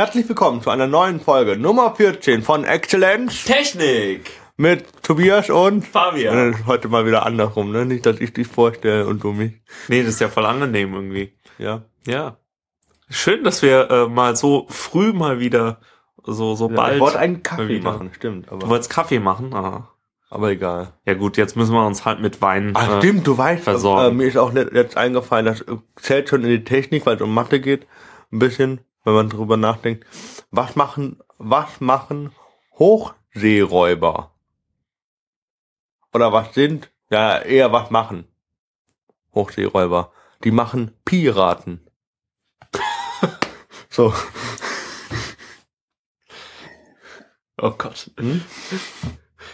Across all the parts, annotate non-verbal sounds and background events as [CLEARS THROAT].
Herzlich willkommen zu einer neuen Folge Nummer 14 von Exzellenz Technik! mit Tobias und Fabian. Äh, heute mal wieder andersrum, ne? Nicht, dass ich dich vorstelle und du mich. Nee, das ist ja voll angenehm irgendwie. Ja. Ja. Schön, dass wir äh, mal so früh mal wieder so, so bald. ich wollte einen Kaffee machen, stimmt. Du Aber, wolltest Kaffee machen? Ah. aber egal. Ja gut, jetzt müssen wir uns halt mit Wein. Ach äh, stimmt, du weißt, versorgen. äh, mir ist auch jetzt eingefallen, das äh, zählt schon in die Technik, weil es um Mathe geht, ein bisschen, wenn man drüber nachdenkt. Was machen, was machen Hochseeräuber? Oder was sind, ja, eher was machen Hochseeräuber? Die machen Piraten. [LAUGHS] so. [LAUGHS] Oh Gott. Hm?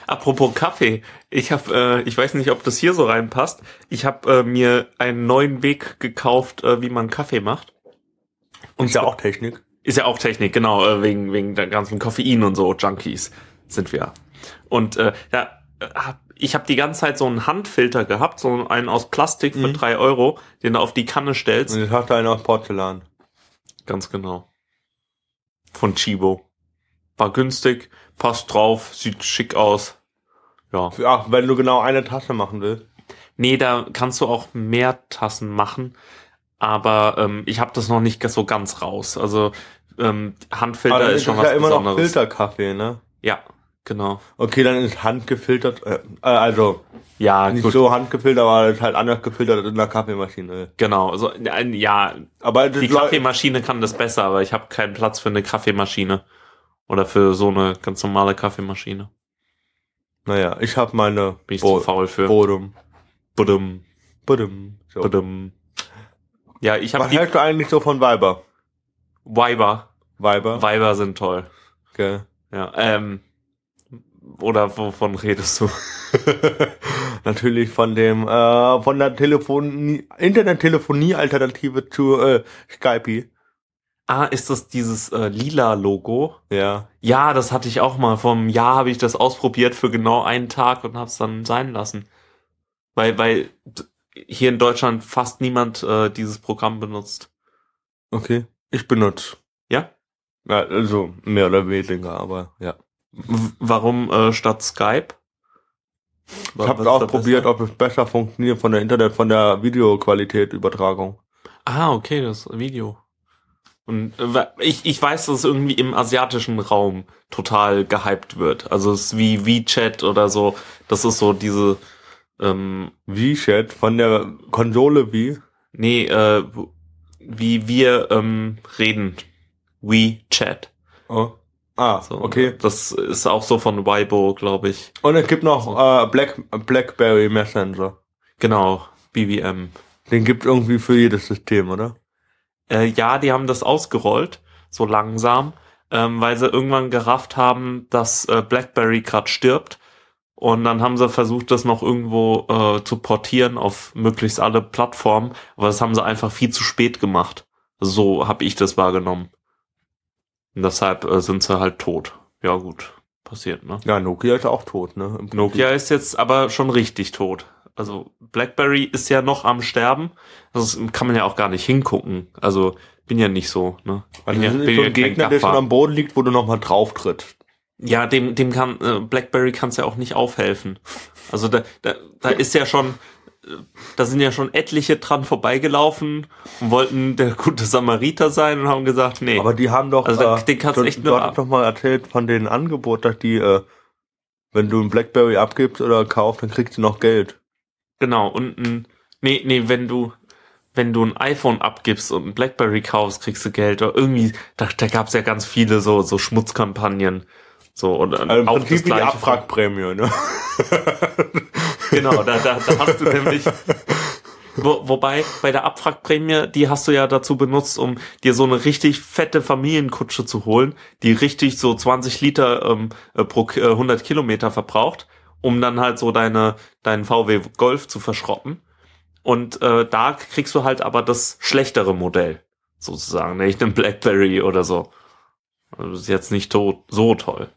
Apropos Kaffee, ich habe, äh, ich weiß nicht, ob das hier so reinpasst. Ich habe äh, mir einen neuen Weg gekauft, äh, wie man Kaffee macht. Und ist ja auch Technik. Ist ja auch Technik, genau, äh, wegen, wegen der ganzen Koffein und so, Junkies sind wir. Und äh, ja, äh, hab- ich habe die ganze Zeit so einen Handfilter gehabt, so einen aus Plastik für Mhm. drei Euro, den du auf die Kanne stellst. Und jetzt hat er einen aus Porzellan. Ganz genau. Von Chibo. War günstig, passt drauf, sieht schick aus. Ja. Ach, wenn du genau eine Tasse machen willst. Nee, da kannst du auch mehr Tassen machen, aber ähm, ich habe das noch nicht so ganz raus. Also ähm, Handfilter Aber ist schon was ja immer noch Besonderes. Filterkaffee, ne? Ja, genau. Okay, dann ist handgefiltert, äh, äh, also Ja, nicht gut. so handgefiltert, aber ist halt anders gefiltert in der Kaffeemaschine. Genau, also ein- ja, Aber die Kaffeemaschine kann das besser, aber ich habe keinen Platz für eine Kaffeemaschine oder für so eine ganz normale Kaffeemaschine. Naja, ich habe meine Bin ich Bo zu faul für. Bodum. Budum, Bodum. So. budum. Ja, ich habe Was hältst du eigentlich so von Weiber? Weiber. Weiber? Weiber sind toll. Okay. Ja, ähm, oder wovon redest du? [LAUGHS] Natürlich von dem, äh, von der Telefonie, Internettelefonie-Alternative zu äh, Skype. Ah, ist das dieses äh, lila Logo? Ja. Ja, das hatte ich auch mal. Einem Jahr habe ich das ausprobiert für genau einen Tag und habe es dann sein lassen. Weil, weil hier in Deutschland fast niemand äh, dieses Programm benutzt. Okay. Ich benutze. Ja? Ja, also mehr oder weniger, aber ja. W warum äh, statt Skype? Ich habe auch probiert, ob es besser funktioniert von der Internet, von der Videoqualität Übertragung. Ah, okay, das Video. Und äh, ich, ich weiß, dass es irgendwie im asiatischen Raum total gehypt wird. Also es ist wie WeChat oder so. Das ist so diese, ähm, WeChat von der Konsole wie? nee, äh, wie wir ähm, reden. WeChat. Oh. Ah, So, okay. Das ist auch so von Weibo, glaube ich. Und es gibt noch äh, Black, BlackBerry Messenger. Genau, BBM. Den gibt irgendwie für jedes System, oder? Äh, ja, die haben das ausgerollt, so langsam, ähm, weil sie irgendwann gerafft haben, dass äh, BlackBerry gerade stirbt. Und dann haben sie versucht, das noch irgendwo äh, zu portieren auf möglichst alle Plattformen. Aber das haben sie einfach viel zu spät gemacht. So habe ich das wahrgenommen. Und deshalb äh, sind sie halt tot. Ja gut, passiert, ne? Ja, Nokia ist auch tot, ne? Nokia ist jetzt aber schon richtig tot. Also BlackBerry ist ja noch am Sterben. Das kann man ja auch gar nicht hingucken. Also bin ja nicht so. Ne? Also Bin ja, das ist bin so ja ein kein Gegner, der schon am Boden liegt, wo du nochmal drauf trittst. Ja, dem, dem kann äh, BlackBerry kann's ja auch nicht aufhelfen. Also da, da, da ist ja schon, da sind ja schon etliche dran vorbeigelaufen und wollten der gute Samariter sein und haben gesagt, nee. Aber die haben doch, Also da- äh, den kannst du, du echt du nur hast ab- doch mal erzählt von den Angebot, dass die, äh, wenn du ein Blackberry abgibst oder kaufst, dann kriegst du noch Geld. Genau, und ein, nee, nee, wenn du, wenn du ein iPhone abgibst und ein Blackberry kaufst, kriegst du Geld. Oder irgendwie, da, da gab's ja ganz viele so, so Schmutzkampagnen. So, und äh, Also im auch Prinzip die. Abwrackprämie, ne? [LAUGHS] Genau, da, da, da hast du nämlich. Wo, wobei, bei der Abwrackprämie, die hast du ja dazu benutzt, um dir so eine richtig fette Familienkutsche zu holen, die richtig so 20 Liter ähm, äh, pro äh, 100 Kilometer verbraucht, um dann halt so deine, deinen VW Golf zu verschrotten. Und äh, da kriegst du halt aber das schlechtere Modell, sozusagen, nicht einen Blackberry oder so. Also das ist jetzt nicht to so toll.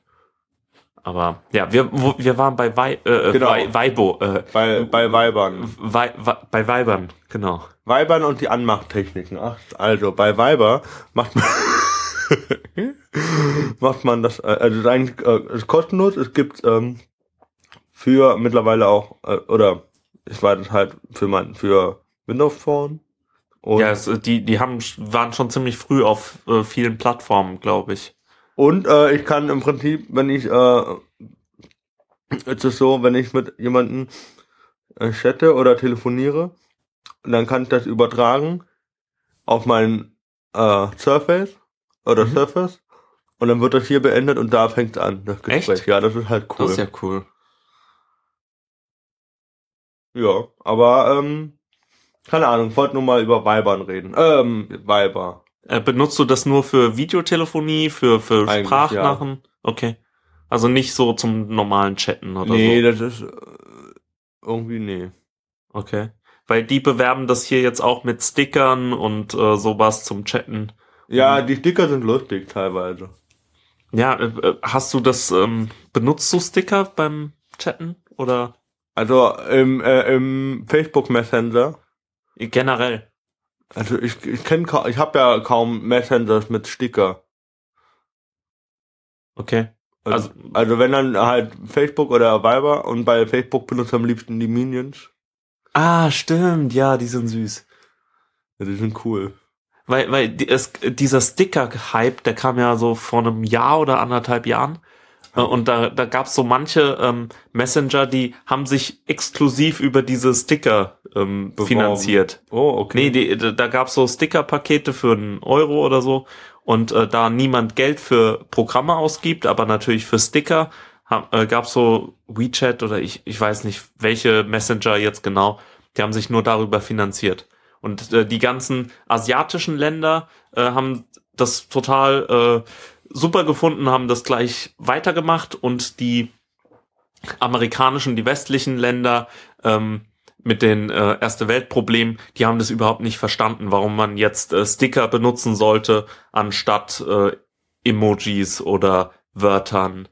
Aber ja, wir, wir waren bei Wei, äh, Genau. Wei, Weibo, äh, Bei, bei Weibern. Wei, Wei, bei Weibern, genau. Weibern und die Anmachtechniken. Ach, also bei Weiber macht man, [LAUGHS] macht man das, äh, also es ist eigentlich äh, ist kostenlos, es gibt ähm, für mittlerweile auch, äh, oder ich weiß es halt für mein, für Windows Phone. Und, ja, es, die, die haben, waren schon ziemlich früh auf äh, vielen Plattformen, glaube ich. Und äh, ich kann im Prinzip, wenn ich, äh, es ist so, wenn ich mit jemandem äh, chatte oder telefoniere, dann kann ich das übertragen auf mein äh, Surface oder Mhm. Surface und dann wird das hier beendet und da fängt es an, das Gespräch. Echt? Ja, das ist halt cool. Das ist ja cool. Ja, aber ähm, keine Ahnung, ich wollte nur mal über Weibern reden. Ähm, Weiber. Äh, benutzt du das nur für Videotelefonie, für, für Eigentlich, Sprachnachen? Okay. Also nicht so zum normalen Chatten oder nee, so. das ist äh, irgendwie nee. Okay. Weil die bewerben das hier jetzt auch mit Stickern und äh, sowas zum Chatten. Ja, die Sticker sind lustig teilweise. Ja, äh, äh, hast du das, ähm, benutzt du Sticker beim Chatten? Oder Also im, äh, im Facebook Messenger. generell? Also ich, ich kenne ich habe ja kaum Messengers mit Sticker. Okay. Also, Also- also wenn dann halt Facebook oder Viber und bei Facebook benutzt am liebsten die Minions. Ah, stimmt, ja, die sind süß. Ja, die sind cool. Weil, weil es, dieser Sticker-Hype, der kam ja so vor einem Jahr oder anderthalb Jahren. Äh, Und da, da gab's so manche ähm, Messenger, die haben sich exklusiv über diese Sticker ähm, Beworben. finanziert. Oh, okay. Nee, die, da gab's so Sticker-Pakete für einen Euro oder so. Und äh, da niemand Geld für Programme ausgibt, aber natürlich für Sticker, hab, äh, gab's so WeChat oder ich, ich weiß nicht, welche Messenger jetzt genau, die haben sich nur darüber finanziert. Und äh, die ganzen asiatischen Länder äh, haben das total äh, super gefunden, haben das gleich weitergemacht und die amerikanischen, die westlichen Länder ähm, mit den äh, Erste Weltproblemen, die haben das überhaupt nicht verstanden, warum man jetzt äh, Sticker benutzen sollte anstatt äh, Emojis oder Wörtern.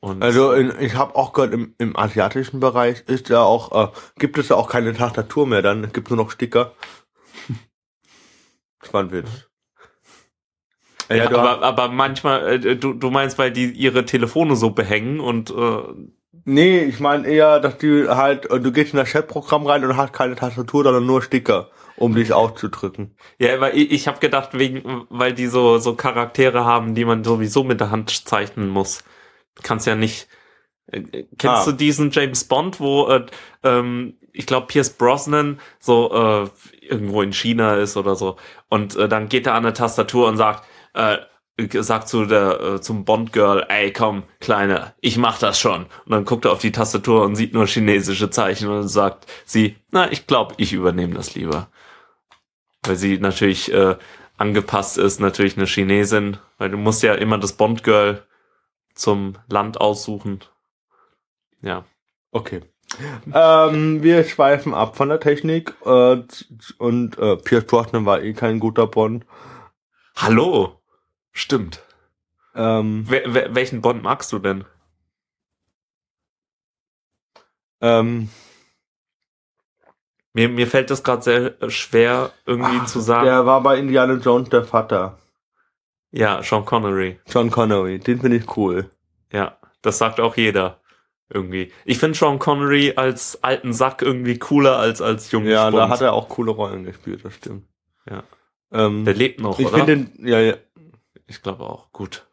Und Also in, ich habe auch gehört, im, im asiatischen Bereich ist ja auch, äh, gibt es ja auch keine Tastatur mehr dann, es gibt nur noch Sticker. [LAUGHS] Das war ein Witz. Ja, du aber, aber manchmal, äh, du, du meinst, weil die ihre Telefone so behängen und äh, Nee, ich meine eher, dass die halt, äh, du gehst in das Chatprogramm rein und hast keine Tastatur, sondern nur Sticker, um dich auszudrücken. Ja, weil ich, ich habe gedacht, wegen, weil die so, so Charaktere haben, die man sowieso mit der Hand zeichnen muss. Kannst ja nicht. Äh, kennst Ah. du diesen James Bond, wo äh, ähm, ich glaube Pierce Brosnan so äh, irgendwo in China ist oder so und äh, dann geht er an eine Tastatur und sagt, äh, sagt zu der äh, zum Bond Girl, ey komm Kleine, ich mach das schon. Und dann guckt er auf die Tastatur und sieht nur chinesische Zeichen und sagt sie, na ich glaube, ich übernehme das lieber weil sie natürlich äh, angepasst ist, natürlich eine Chinesin, weil du musst ja immer das Bond-Girl zum Land aussuchen. Ja. Okay. ähm, wir schweifen ab von der Technik äh, und äh, Pierce Brosnan war eh kein guter Bond. Hallo! Stimmt. Ähm, Wel wel welchen Bond magst du denn? ähm, Mir, mir fällt das gerade sehr äh, schwer, irgendwie ach, zu sagen. Der war bei Indiana Jones der Vater. Ja, Sean Connery. John Connery, den finde ich cool. Ja, das sagt auch jeder. Irgendwie. Ich finde Sean Connery als alten Sack irgendwie cooler als als jungen Ja, da Spund. hat er auch coole Rollen gespielt, das stimmt. Ja. Ähm, Der lebt noch, ich oder? finde den, ja, ja, ich glaube auch. Gut.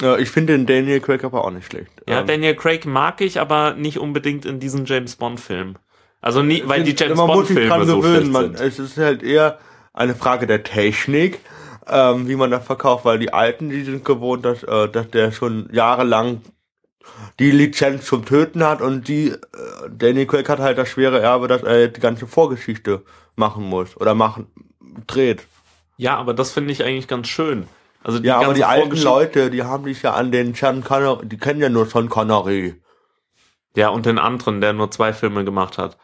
ja, ich finde den Daniel Craig aber auch nicht schlecht. Ja, Ähm, Daniel Craig mag ich, aber nicht unbedingt in diesen James Bond Film. Also nie, weil die James man Bond Filme dran so gewöhnen, man. Es ist halt eher eine Frage der Technik, ähm, wie man das verkauft, weil die Alten, die sind gewohnt, dass, äh, dass der schon jahrelang die Lizenz zum Töten hat und die, äh, Daniel Craig hat halt das schwere Erbe, dass er die ganze Vorgeschichte machen muss oder machen, dreht. Ja, aber das finde ich eigentlich ganz schön. Also die Ja, aber die alten Leute, die haben dich ja an den Sean Connery, die kennen ja nur Sean Connery. Ja, und den anderen, der nur zwei Filme gemacht hat.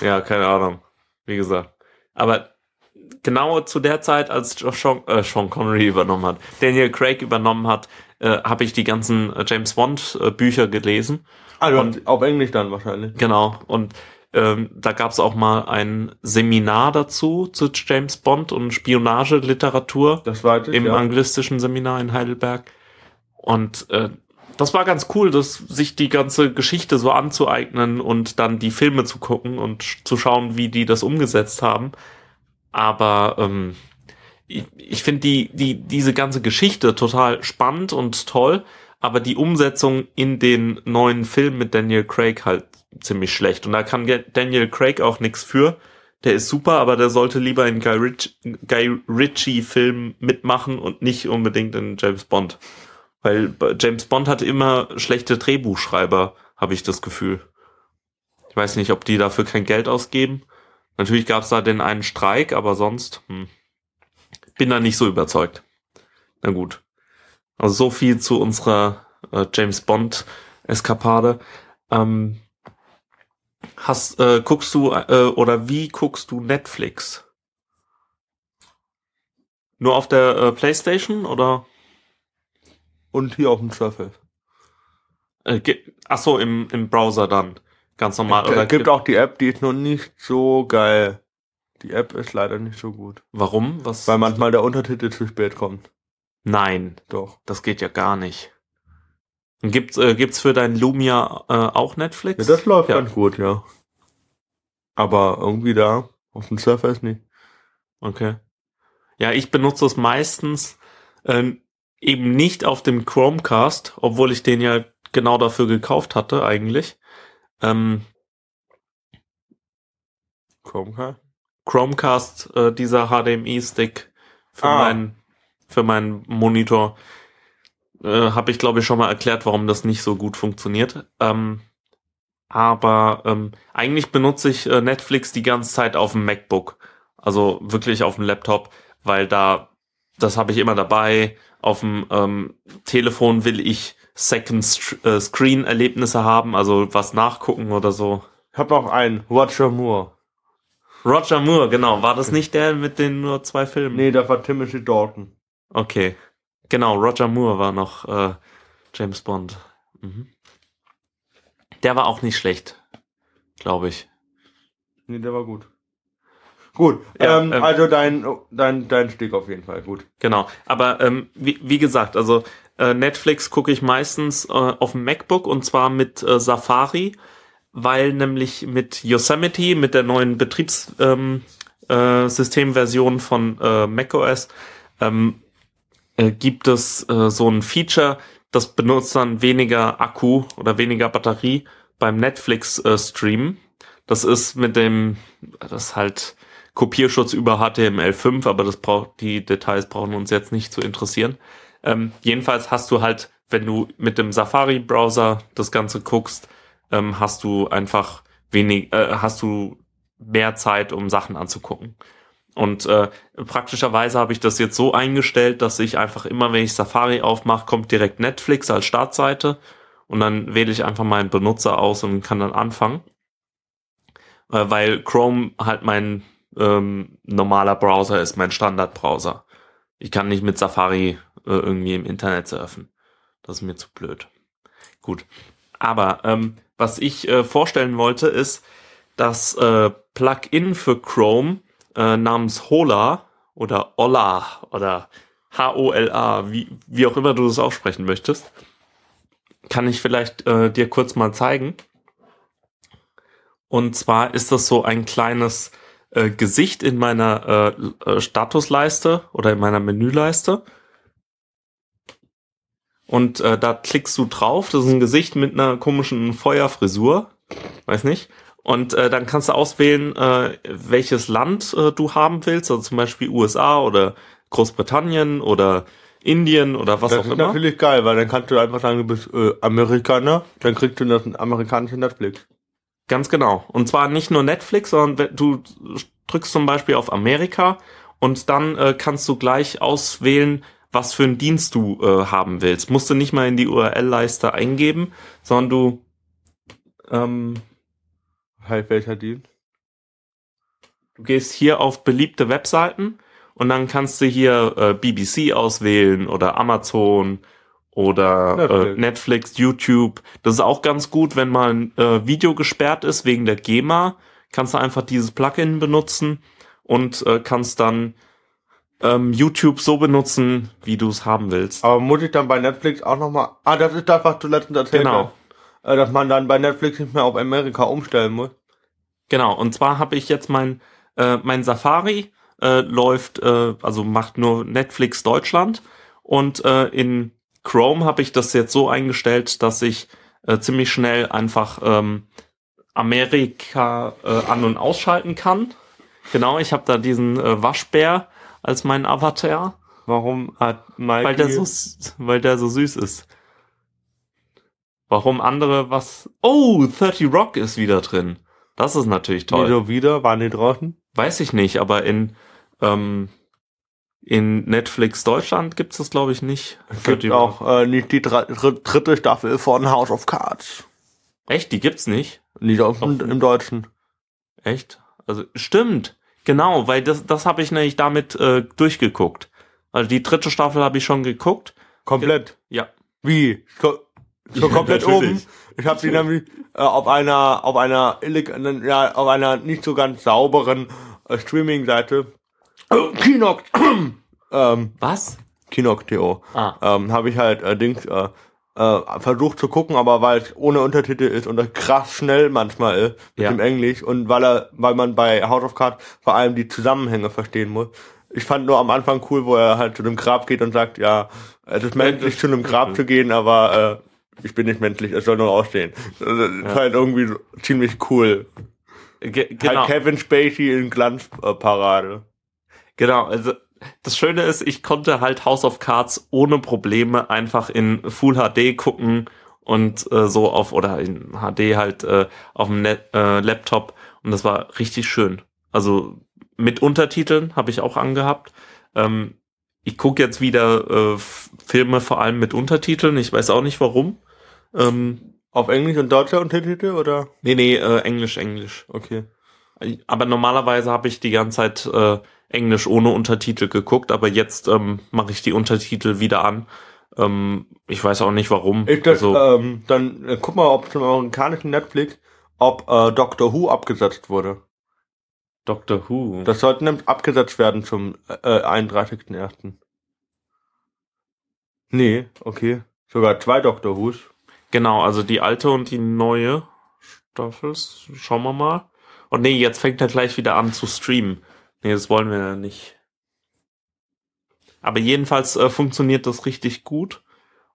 Ja, keine Ahnung. Wie gesagt. Aber genau zu der Zeit, als Sean, äh, Sean Connery übernommen hat, Daniel Craig übernommen hat, äh, habe ich die ganzen äh, James Bond äh, Bücher gelesen. Also Und- auf Englisch dann wahrscheinlich. Genau. Und ähm, da gab es auch mal ein Seminar dazu zu James Bond und Spionageliteratur Das ich, im ja. anglistischen Seminar in Heidelberg. Und äh, das war ganz cool, dass sich die ganze Geschichte so anzueignen und dann die Filme zu gucken und sch- zu schauen, wie die das umgesetzt haben. Aber ähm, ich, ich finde die, die, diese ganze Geschichte total spannend und toll, aber die Umsetzung in den neuen Film mit Daniel Craig halt ziemlich schlecht. Und da kann Daniel Craig auch nichts für. Der ist super, aber der sollte lieber in Guy, Ritch Guy Ritchie-Film mitmachen und nicht unbedingt in James Bond. Weil James Bond hat immer schlechte Drehbuchschreiber, habe ich das Gefühl. Ich weiß nicht, ob die dafür kein Geld ausgeben. Natürlich gab es da den einen Streik, aber sonst hm, bin da nicht so überzeugt. Na gut. Also so viel zu unserer äh, James Bond Eskapade. Ähm, hast äh, guckst du äh, oder wie guckst du Netflix? Nur auf der äh, PlayStation oder? Und hier auf dem Surface. Äh, ach so, im, im Browser dann. Ganz normal. Oder Es gibt auch die App, die ist noch nicht so geil. Die App ist leider nicht so gut. Warum? Was? Weil manchmal der Untertitel zu spät kommt. Nein, Doch. das geht ja gar nicht. Gibt's, äh, gibt's für dein Lumia äh, auch Netflix? Ja, das läuft Ja. ganz gut, ja. Aber irgendwie da, auf dem Surface nicht. Okay. Ja, ich benutze es meistens ähm, eben nicht auf dem Chromecast, obwohl ich den ja genau dafür gekauft hatte eigentlich. Ähm, Chromecast? Chromecast, äh, dieser HDMI-Stick für Ah. meinen für meinen Monitor, äh, habe ich glaube ich schon mal erklärt, warum das nicht so gut funktioniert. Ähm, aber ähm, eigentlich benutze ich äh, Netflix die ganze Zeit auf dem MacBook, also wirklich auf dem Laptop, weil da das habe ich immer dabei. Auf dem ähm, Telefon will ich Second äh, Screen Erlebnisse haben, also was nachgucken oder so. Ich hab noch einen, Roger Moore. Roger Moore, genau. War das nicht der mit den nur zwei Filmen? Nee, das war Timothy Dalton. Okay. Genau, Roger Moore war noch äh, James Bond. Mhm. Der war auch nicht schlecht, glaube ich. Nee, der war gut. Gut, Ja, ähm, ähm, also dein, dein, dein Stick auf jeden Fall, gut. Genau. Aber ähm, wie, wie gesagt, also äh, Netflix gucke ich meistens äh, auf dem MacBook und zwar mit äh, Safari, weil nämlich mit Yosemite, mit der neuen Betriebssystemversion äh, Systemversion von äh, macOS, ähm, äh, gibt es äh, so ein Feature, das benutzt dann weniger Akku oder weniger Batterie beim Netflix äh. Das ist mit dem, das ist halt Kopierschutz über HTML5, aber das braucht, die Details brauchen uns jetzt nicht zu interessieren. Ähm, jedenfalls hast du halt, wenn du mit dem Safari-Browser das Ganze guckst, ähm, hast du einfach wenig, äh, hast du mehr Zeit, um Sachen anzugucken. Und äh, praktischerweise habe ich das jetzt so eingestellt, dass ich einfach immer, wenn ich Safari aufmache, kommt direkt Netflix als Startseite und dann wähle ich einfach meinen Benutzer aus und kann dann anfangen. Äh, weil Chrome halt mein ähm, normaler Browser ist, mein Standardbrowser. Ich kann nicht mit Safari äh, irgendwie im Internet surfen. Das ist mir zu blöd. Gut. Aber ähm, was ich äh, vorstellen wollte, ist das äh, Plugin für Chrome äh, namens Hola oder Ola oder H-O-L-A, wie, wie auch immer du das aussprechen möchtest. Kann ich vielleicht äh, dir kurz mal zeigen. Und zwar ist das so ein kleines äh, Gesicht in meiner äh, äh, Statusleiste oder in meiner Menüleiste. Und äh, da klickst du drauf. Das ist ein Gesicht mit einer komischen Feuerfrisur. Weiß nicht. Und äh, dann kannst du auswählen, äh, welches Land äh, du haben willst. Also zum Beispiel USA oder Großbritannien oder Indien oder was das auch ist immer. natürlich geil, weil dann kannst du einfach sagen, du bist äh, Amerikaner, dann kriegst du das amerikanische Netflix. Ganz genau. Und zwar nicht nur Netflix, sondern du drückst zum Beispiel auf Amerika und dann äh, kannst du gleich auswählen, was für einen Dienst du äh, haben willst. Musst du nicht mal in die URL-Leiste eingeben, sondern du ähm, Halt welcher Dienst? Du gehst hier auf beliebte Webseiten und dann kannst du hier äh, BBC auswählen oder Amazon oder Netflix. Äh, Netflix, YouTube. Das ist auch ganz gut, wenn mal ein äh, Video gesperrt ist wegen der GEMA, kannst du einfach dieses Plugin benutzen und äh, kannst dann ähm, YouTube so benutzen, wie du es haben willst. Aber muss ich dann bei Netflix auch nochmal. Ah, das ist du letztens erzählt Genau. Äh, dass man dann bei Netflix nicht mehr auf Amerika umstellen muss. Genau, und zwar habe ich jetzt mein, äh, mein Safari äh, läuft, äh, also macht nur Netflix Deutschland und äh, in Chrome habe ich das jetzt so eingestellt, dass ich äh, ziemlich schnell einfach ähm, Amerika äh, an- und ausschalten kann. Genau, ich habe da diesen äh, Waschbär als meinen Avatar, Warum hat Mike. weil der so weil der so süß ist. Warum andere was? Oh, 30 Rock ist wieder drin. Das ist natürlich toll. so wieder? Waren die draußen? Weiß ich nicht, aber in, ähm, in Netflix Deutschland gibt's das, glaube ich, nicht. Es gibt auch äh, nicht die dr dr dritte Staffel von House of Cards. Echt? Die gibt's nicht? Nicht auf, im, im Deutschen. Echt? Also, stimmt. Genau, weil das, das habe ich nämlich damit äh, durchgeguckt. Also die dritte Staffel habe ich schon geguckt. Komplett. Ja. Wie? So Ja, komplett natürlich. oben. Ich habe die nämlich äh, auf einer auf einer illeg ja, auf einer nicht so ganz sauberen äh, Streaming-Seite äh, Kinox [CLEARS THROAT] ähm, Was? Kinox.to Ah. ähm, habe ich halt äh, Dings äh, äh, versucht zu gucken, aber weil es ohne Untertitel ist und das krass schnell manchmal ist mit Ja. dem Englisch und weil er weil man bei House of Cards vor allem die Zusammenhänge verstehen muss. Ich fand nur am Anfang cool, wo er halt zu dem Grab geht und sagt, ja, es ist menschlich zu einem Grab zu gehen, aber äh, ich bin nicht menschlich, es soll nur ausstehen. Das ist halt irgendwie so ziemlich cool. Ge genau. Halt Kevin Spacey in Glanzparade. Genau, also das Schöne ist, ich konnte halt House of Cards ohne Probleme einfach in Full HD gucken und äh, so auf oder in HD halt äh, auf dem Net, äh, Laptop und das war richtig schön. Also mit Untertiteln habe ich auch angehabt. Ähm, ich gucke jetzt wieder äh, Filme vor allem mit Untertiteln. Ich weiß auch nicht warum. Ähm, Auf Englisch und deutscher Untertitel oder? nee, nee, äh, Englisch, Englisch. Okay. Aber normalerweise habe ich die ganze Zeit äh, Englisch ohne Untertitel geguckt, aber jetzt ähm, mache ich die Untertitel wieder an. Ähm, ich weiß auch nicht warum. Ich das, also, ähm, dann äh, guck mal, ob zum amerikanischen Netflix, ob äh, Doctor Who abgesetzt wurde. Doctor Who. Das sollte nämlich abgesetzt werden zum äh, 31.01. Nee, okay. Sogar zwei Doctor Who's. genau, also die alte und die neue Staffel. Schauen wir mal. Und nee, jetzt fängt er gleich wieder an zu streamen. Nee, das wollen wir ja nicht. Aber jedenfalls äh, funktioniert das richtig gut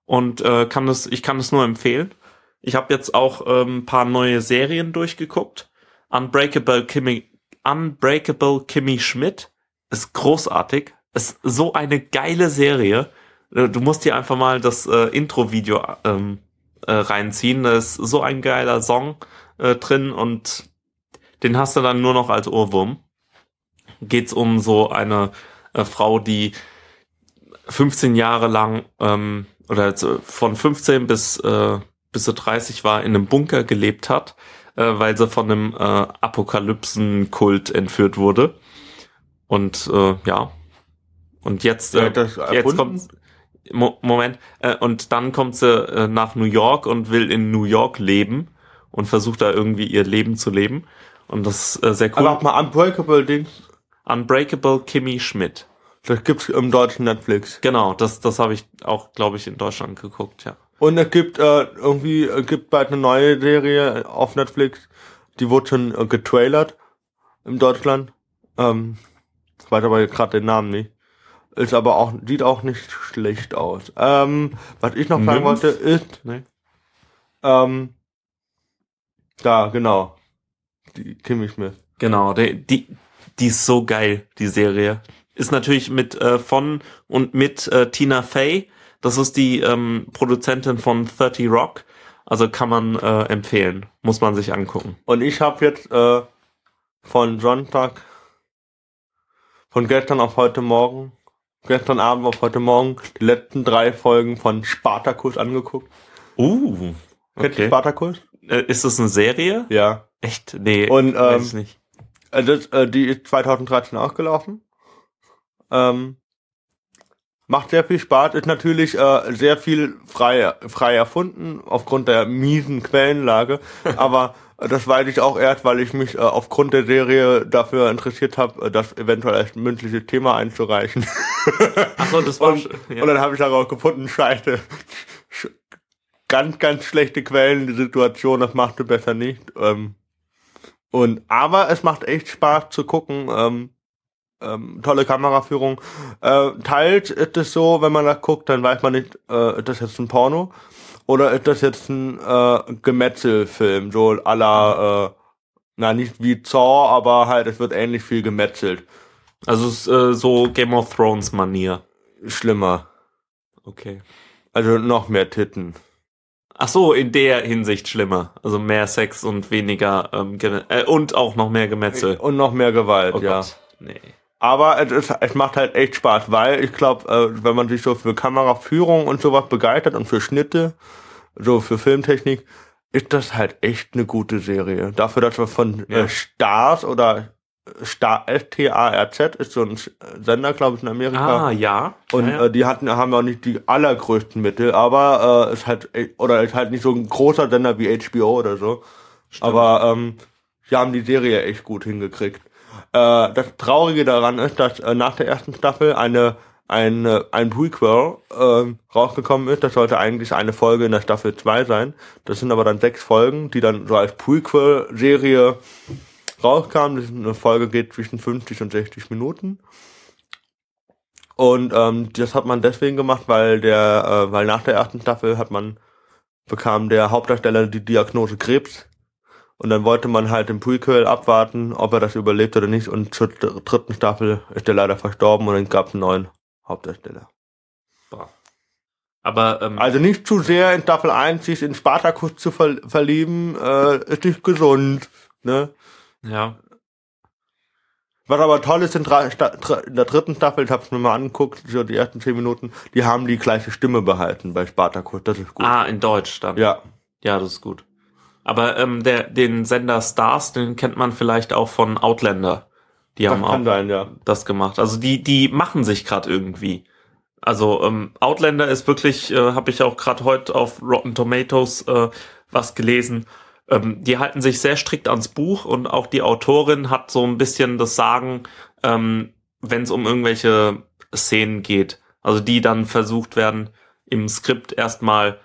und äh, kann das, ich kann es nur empfehlen. Ich habe jetzt auch ähm, ein paar neue Serien durchgeguckt. Unbreakable Kimmy, Unbreakable Kimmy Schmidt ist großartig. Ist so eine geile Serie. Äh, Du musst dir einfach mal das äh, Intro-Video ähm, äh, reinziehen. Da ist so ein geiler Song äh, drin und den hast du dann nur noch als Ohrwurm. Geht's um so eine äh, Frau, die 15 Jahre lang ähm, oder also von 15 bis äh, bis sie 30 war in einem Bunker gelebt hat, äh, weil sie von einem äh, Apokalypsenkult entführt wurde. Und äh, ja. Und jetzt, äh, jetzt kommt Mo Moment, äh, und dann kommt sie äh, nach New York und will in New York leben und versucht da irgendwie ihr Leben zu leben. Und das ist äh, sehr cool. Aber mal Unbreakable Dings, Unbreakable Kimmy Schmidt. das gibt's im deutschen Netflix. Genau, das, das habe ich auch, glaube ich, in Deutschland geguckt, ja. Und es gibt äh, irgendwie, es gibt bald eine neue Serie auf Netflix, die wurde schon äh, getrailert in Deutschland. Ähm, ich weiß aber gerade den Namen nicht. Ist aber auch, sieht auch nicht schlecht aus. Ähm, was ich noch sagen wollte, ist, Nee. ähm, da, genau. Die Kimmy Schmidt. Genau, die, die, die ist so geil, die Serie. Ist natürlich mit äh, von und mit äh, Tina Fey. Das ist die ähm, Produzentin von 30 Rock. Also kann man äh, empfehlen. Muss man sich angucken. Und ich habe jetzt äh, von Sonntag, von gestern auf heute Morgen, gestern Abend auf heute Morgen, die letzten drei Folgen von Spartacus angeguckt. Uh, Kennst okay. Spartacus? Äh, ist das eine Serie? Ja. Echt? Nee, Und, weiß ähm, ich nicht. Äh, das, äh, die ist 2013 auch gelaufen. Ähm, macht sehr viel Spaß, ist natürlich äh, sehr viel frei, frei erfunden, aufgrund der miesen Quellenlage, [LAUGHS] aber das weiß ich auch erst, weil ich mich äh, aufgrund der Serie dafür interessiert habe, äh, das eventuell als mündliches Thema einzureichen. Achso, das war [LAUGHS] und, ja. und dann habe ich darauf gefunden, scheiße, ganz, ganz schlechte Quellen, die Situation, das machst du besser nicht. Ähm, und aber es macht echt Spaß zu gucken. Ähm, ähm, tolle Kameraführung. Äh, teils ist es so, wenn man da guckt, dann weiß man nicht, äh, ist das jetzt ein Porno oder ist das jetzt ein äh, Gemetzelfilm, so la, äh, na nicht wie Saw, aber halt es wird ähnlich viel gemetzelt. Also es ist äh, so Game of Thrones Manier. Schlimmer. Okay. Also noch mehr Titten. Ach so, in der Hinsicht schlimmer. Also mehr Sex und weniger ähm, äh, und auch noch mehr Gemetzel. Und noch mehr Gewalt, oh ja. Gott. Nee. Aber es, ist, es macht halt echt Spaß, weil ich glaube, äh, wenn man sich so für Kameraführung und sowas begeistert und für Schnitte, so für Filmtechnik, ist das halt echt eine gute Serie. Dafür, dass wir von ja. äh, Stars oder Star STARZ ist so ein Sender, glaube ich, in Amerika. Ah, ja. Und ja, ja. Äh, die hatten haben auch nicht die allergrößten Mittel, aber äh, ist halt oder ist halt nicht so ein großer Sender wie HBO oder so. Stimmt. Aber ähm, sie haben die Serie echt gut hingekriegt. Äh, das Traurige daran ist, dass äh, nach der ersten Staffel eine ein, ein Prequel äh, rausgekommen ist. Das sollte eigentlich eine Folge in der Staffel 2 sein. Das sind aber dann sechs Folgen, die dann so als Prequel-Serie rauskamen. Eine Folge geht zwischen 50 und 60 Minuten. Und ähm, das hat man deswegen gemacht, weil der, äh, weil nach der ersten Staffel hat man bekam der Hauptdarsteller die Diagnose Krebs und dann wollte man halt im Prequel abwarten, ob er das überlebt oder nicht. Und zur dritten Staffel ist er leider verstorben und dann gab es einen neuen Hauptdarsteller. Aber ähm, also nicht zu sehr in Staffel 1 sich in Spartacus zu ver verlieben, äh, ist nicht gesund. Ne? Ja. Was aber toll ist in, in der dritten Staffel, ich habe es mir mal angeguckt, so die ersten zehn Minuten, die haben die gleiche Stimme behalten bei Spartacus. Das ist gut. Ah, in Deutsch dann. Ja. Ja, das ist gut. Aber ähm, der, den Sender Stars, den kennt man vielleicht auch von Outlander. Die das haben auch sein, ja. das gemacht. Also die, die machen sich gerade irgendwie. Also ähm, Outlander ist wirklich, äh, habe ich auch gerade heute auf Rotten Tomatoes äh, was gelesen. Ähm, die halten sich sehr strikt ans Buch und auch die Autorin hat so ein bisschen das Sagen, ähm, wenn es um irgendwelche Szenen geht. Also die dann versucht werden, im Skript erstmal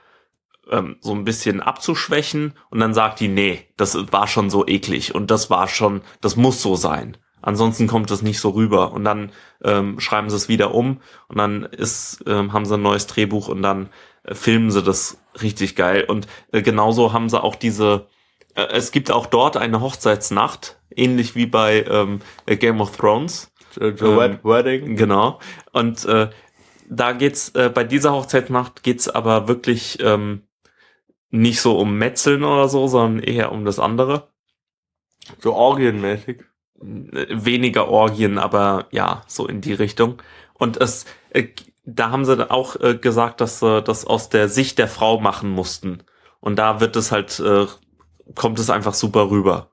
ähm, so ein bisschen abzuschwächen und dann sagt die, nee, das war schon so eklig und das war schon, das muss so sein. Ansonsten kommt es nicht so rüber und dann ähm, schreiben sie es wieder um und dann ist, ähm, haben sie ein neues Drehbuch und dann äh, filmen sie das richtig geil und äh, genauso haben sie auch diese, äh, es gibt auch dort eine Hochzeitsnacht, ähnlich wie bei ähm, Game of Thrones. The, the ähm, Wedding. Genau. Und äh, da geht's äh, bei dieser Hochzeitsnacht geht's aber wirklich ähm, nicht so um Metzeln oder so, sondern eher um das andere. So orgienmäßig. Weniger Orgien, aber ja, so in die Richtung. Und es, äh, da haben sie auch äh, gesagt, dass sie das aus der Sicht der Frau machen mussten. Und da wird es halt, äh, kommt es einfach super rüber.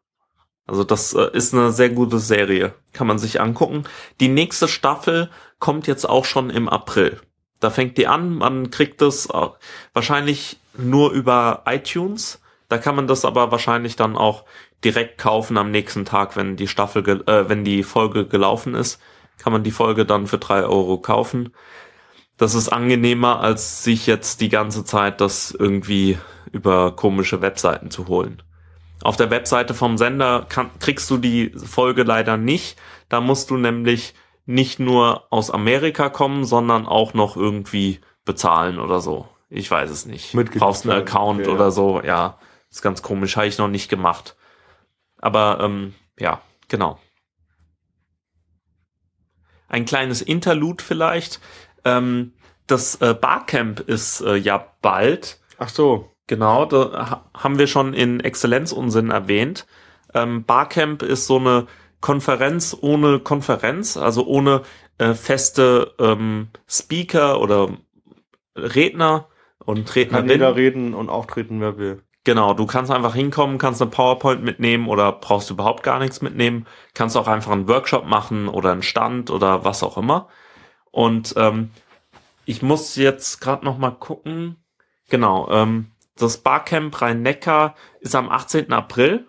Also das äh, ist eine sehr gute Serie. Kann man sich angucken. Die nächste Staffel kommt jetzt auch schon im April. Da fängt die an, man kriegt das äh, wahrscheinlich nur über iTunes. Da kann man das aber wahrscheinlich dann auch direkt kaufen am nächsten Tag, wenn die Staffel, äh, wenn die Folge gelaufen ist, kann man die Folge dann für drei Euro kaufen. Das ist angenehmer, als sich jetzt die ganze Zeit das irgendwie über komische Webseiten zu holen. Auf der Webseite vom Sender kann, kriegst du die Folge leider nicht. Da musst du nämlich nicht nur aus Amerika kommen, sondern auch noch irgendwie bezahlen oder so. Ich weiß es nicht. Mit Brauchst einen Account okay, oder so, ja. Ist ganz komisch, habe ich noch nicht gemacht. Aber ähm, ja, genau. Ein kleines Interlude vielleicht. Ähm, das äh, Barcamp ist äh, ja bald. Ach so. Genau, da haben wir schon in Exzellenzunsinn erwähnt. Ähm, Barcamp ist so eine Konferenz ohne Konferenz, also ohne äh, feste ähm, Speaker oder Redner und Rednerin. Kann jeder reden und auftreten, wer will. Genau, du kannst einfach hinkommen, kannst eine PowerPoint mitnehmen oder brauchst du überhaupt gar nichts mitnehmen. Kannst auch einfach einen Workshop machen oder einen Stand oder was auch immer. Und ähm, ich muss jetzt gerade noch mal gucken. Genau, ähm, das Barcamp Rhein-Neckar ist am 18. April,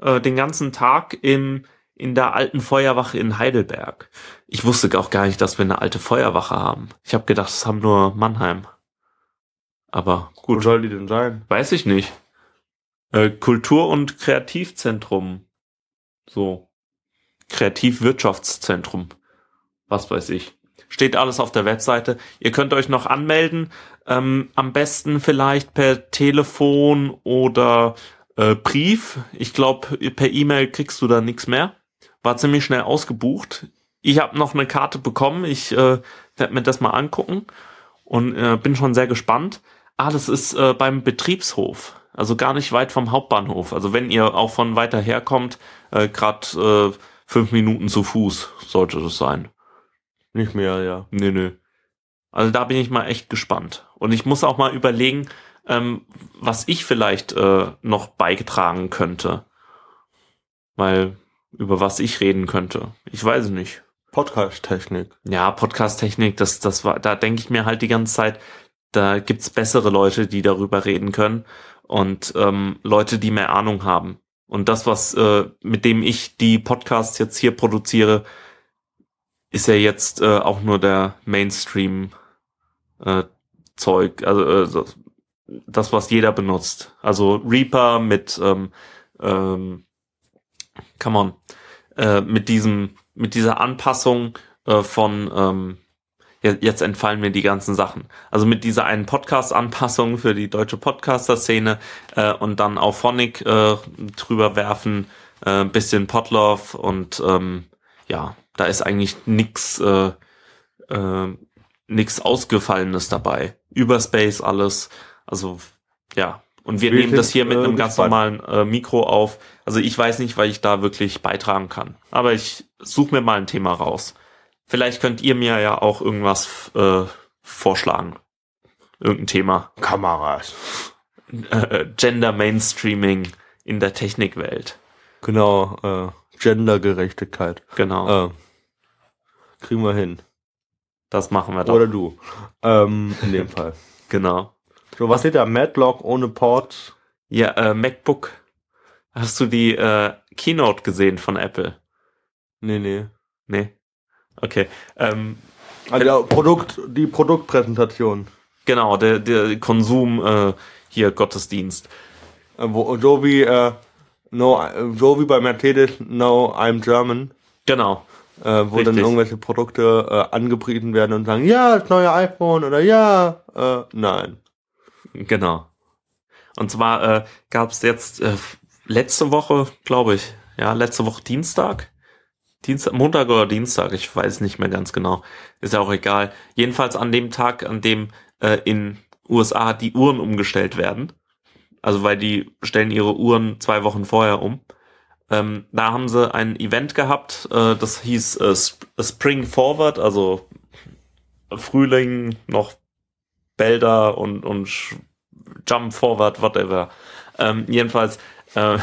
äh, den ganzen Tag im in der alten Feuerwache in Heidelberg. Ich wusste auch gar nicht, dass wir eine alte Feuerwache haben. Ich habe gedacht, das haben nur Mannheim. Aber Wo gut, soll die denn sein? weiß ich nicht. Äh, Kultur- und Kreativzentrum. So. Kreativwirtschaftszentrum. Was weiß ich. Steht alles auf der Webseite. Ihr könnt euch noch anmelden. Ähm, am besten vielleicht per Telefon oder äh, Brief. Ich glaube, per E-Mail kriegst du da nichts mehr. War ziemlich schnell ausgebucht. Ich habe noch eine Karte bekommen. Ich äh, werde mir das mal angucken und äh, bin schon sehr gespannt. Ah, das ist äh, beim Betriebshof, also gar nicht weit vom Hauptbahnhof. Also wenn ihr auch von weiter her kommt, äh, gerade äh, fünf Minuten zu Fuß sollte das sein. Nicht mehr, ja. Nö, nö. Also da bin ich mal echt gespannt. Und ich muss auch mal überlegen, ähm, was ich vielleicht äh, noch beigetragen könnte. Weil, über was ich reden könnte. Ich weiß es nicht. Podcast-Technik. Ja, Podcast-Technik, das, das war, da denke ich mir halt die ganze Zeit, da gibt's bessere Leute, die darüber reden können und ähm, Leute, die mehr Ahnung haben. Und das, was äh, mit dem ich die Podcasts jetzt hier produziere, ist ja jetzt äh, auch nur der Mainstream äh, Zeug, also äh, das, was jeder benutzt. Also Reaper mit ähm, ähm, come on, äh, mit diesem, mit dieser Anpassung äh, von ähm, jetzt entfallen mir die ganzen Sachen. Also mit dieser einen Podcast-Anpassung für die deutsche Podcaster-Szene äh, und dann auf Phonic äh, drüber werfen, äh, ein bisschen Podlove und ähm, ja, da ist eigentlich nix, äh, äh, nix Ausgefallenes dabei. Überspace alles, also ja. Und wir Wir nehmen das hier mit äh, einem ganz normalen äh, Mikro auf. Also ich weiß nicht, weil ich da wirklich beitragen kann. Aber ich suche mir mal ein Thema raus. Vielleicht könnt ihr mir ja auch irgendwas äh, vorschlagen. Irgendein Thema. Kameras. Äh, Gender Mainstreaming in der Technikwelt. Genau, äh, Gendergerechtigkeit. Genau, Äh, kriegen wir hin. das machen wir doch. Oder du. Ähm, in dem [LAUGHS] Fall. Genau. So, was steht da? Madlock ohne Ports? Ja, äh, MacBook. Hast du die äh, Keynote gesehen von Apple? Nee, nee. Nee. Okay. Ähm, Also ja, Produkt, die Produktpräsentation. genau, der, der Konsum äh, hier Gottesdienst. Äh, wo, so wie, äh, no, so wie bei Mercedes, no, I'm German. Genau. Äh, wo dann Richtig. irgendwelche Produkte äh, angepriesen werden und sagen, ja, das neue iPhone oder ja, äh, nein. Genau. Und zwar äh, gab es jetzt äh, letzte Woche, glaube ich, ja, letzte Woche Dienstag. Dienstag, Montag oder Dienstag, ich weiß nicht mehr ganz genau. Ist ja auch egal. Jedenfalls an dem Tag, an dem äh, in USA die Uhren umgestellt werden. Also weil die stellen ihre Uhren zwei Wochen vorher um. Ähm, da haben sie ein Event gehabt, äh, das hieß äh, Sp Spring Forward, also Frühling, noch Bälder und, und Jump Forward, whatever. Ähm, jedenfalls äh,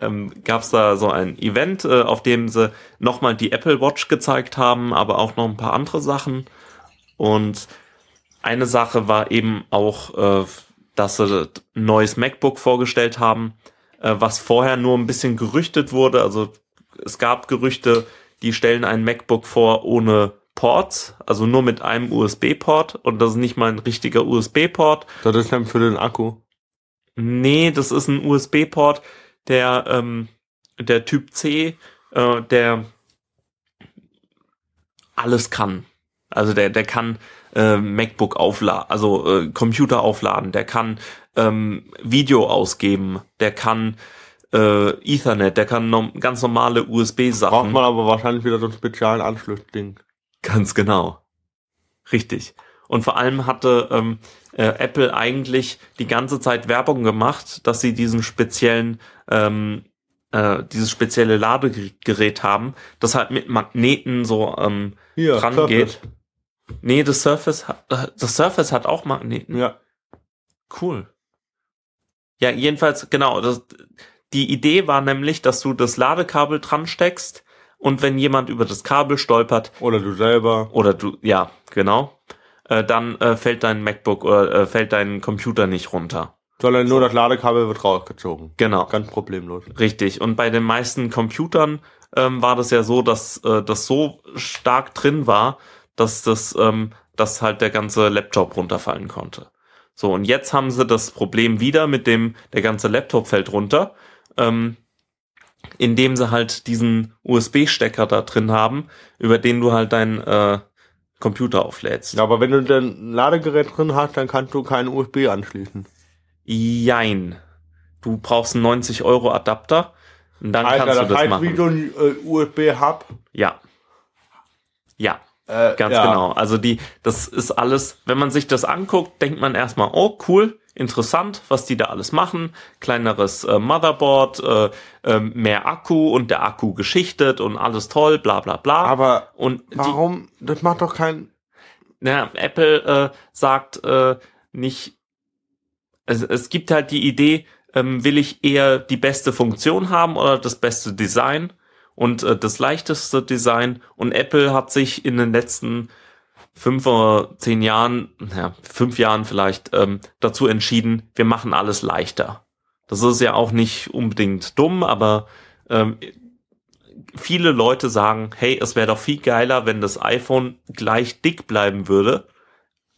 ähm, [LAUGHS] gab es da so ein Event, äh, auf dem sie nochmal die Apple Watch gezeigt haben, aber auch noch ein paar andere Sachen. Und eine Sache war eben auch, äh, dass sie ein neues MacBook vorgestellt haben, äh, was vorher nur ein bisschen gerüchtet wurde. Also es gab Gerüchte, die stellen ein MacBook vor ohne Ports, also nur mit einem USB-Port und das ist nicht mal ein richtiger USB-Port, Das ist dann für den Akku. Nee, das ist ein USB-Port, der, ähm, der Typ C, äh, der alles kann. Also der, der kann äh, MacBook aufladen, also äh, Computer aufladen, der kann ähm, Video ausgeben, der kann äh, Ethernet, der kann nom ganz normale Braucht USB-Sachen. man aber wahrscheinlich wieder so ein speziellen Anschlussding. Ganz genau. Richtig. Und vor allem hatte ähm, äh, Apple eigentlich die ganze Zeit Werbung gemacht, dass sie diesen speziellen, ähm, äh, dieses spezielle Ladegerät haben, das halt mit Magneten so ähm, Hier, rangeht. Surface. Nee, das Surface, hat- äh, das Surface hat auch Magneten. Ja. Cool. Ja, jedenfalls, genau. Das, die Idee war nämlich, dass du das Ladekabel dran steckst und wenn jemand über das Kabel stolpert, Oder du selber. oder du, ja, genau. Äh, dann äh, fällt dein MacBook oder äh, fällt dein Computer nicht runter. Sondern nur das Ladekabel wird rausgezogen. Genau. Ganz problemlos. Richtig. Und bei den meisten Computern ähm, war das ja so, dass äh, das so stark drin war, dass das, ähm, dass halt der ganze Laptop runterfallen konnte. So, und jetzt haben sie das Problem wieder mit dem, der ganze Laptop fällt runter, ähm, indem sie halt diesen USB-Stecker da drin haben, über den du halt dein äh, Computer auflädst. Ja, aber wenn du dann ein Ladegerät drin hast, dann kannst du keinen USB anschließen. Jein. Du brauchst einen 90 Euro Adapter und dann Alter, kannst du das heißt, machen. wie so ein äh, USB-Hub. Ja. Ja, Äh, ganz ja. genau. Also die, das ist alles, wenn man sich das anguckt, denkt man erstmal, oh cool, interessant, was die da alles machen. Kleineres äh, Motherboard, äh, äh, mehr Akku und der Akku geschichtet und alles toll, bla bla bla. Aber und die, warum? Das macht doch kein. ja, Apple äh, sagt äh, nicht, es, es gibt halt die Idee, ähm, will ich eher die beste Funktion haben oder das beste Design und äh, das leichteste Design. Und Apple hat sich in den letzten fünf oder zehn Jahren, ja, fünf Jahren vielleicht, ähm, dazu entschieden, wir machen alles leichter. Das ist ja auch nicht unbedingt dumm, aber ähm, viele Leute sagen, hey, es wäre doch viel geiler, wenn das iPhone gleich dick bleiben würde,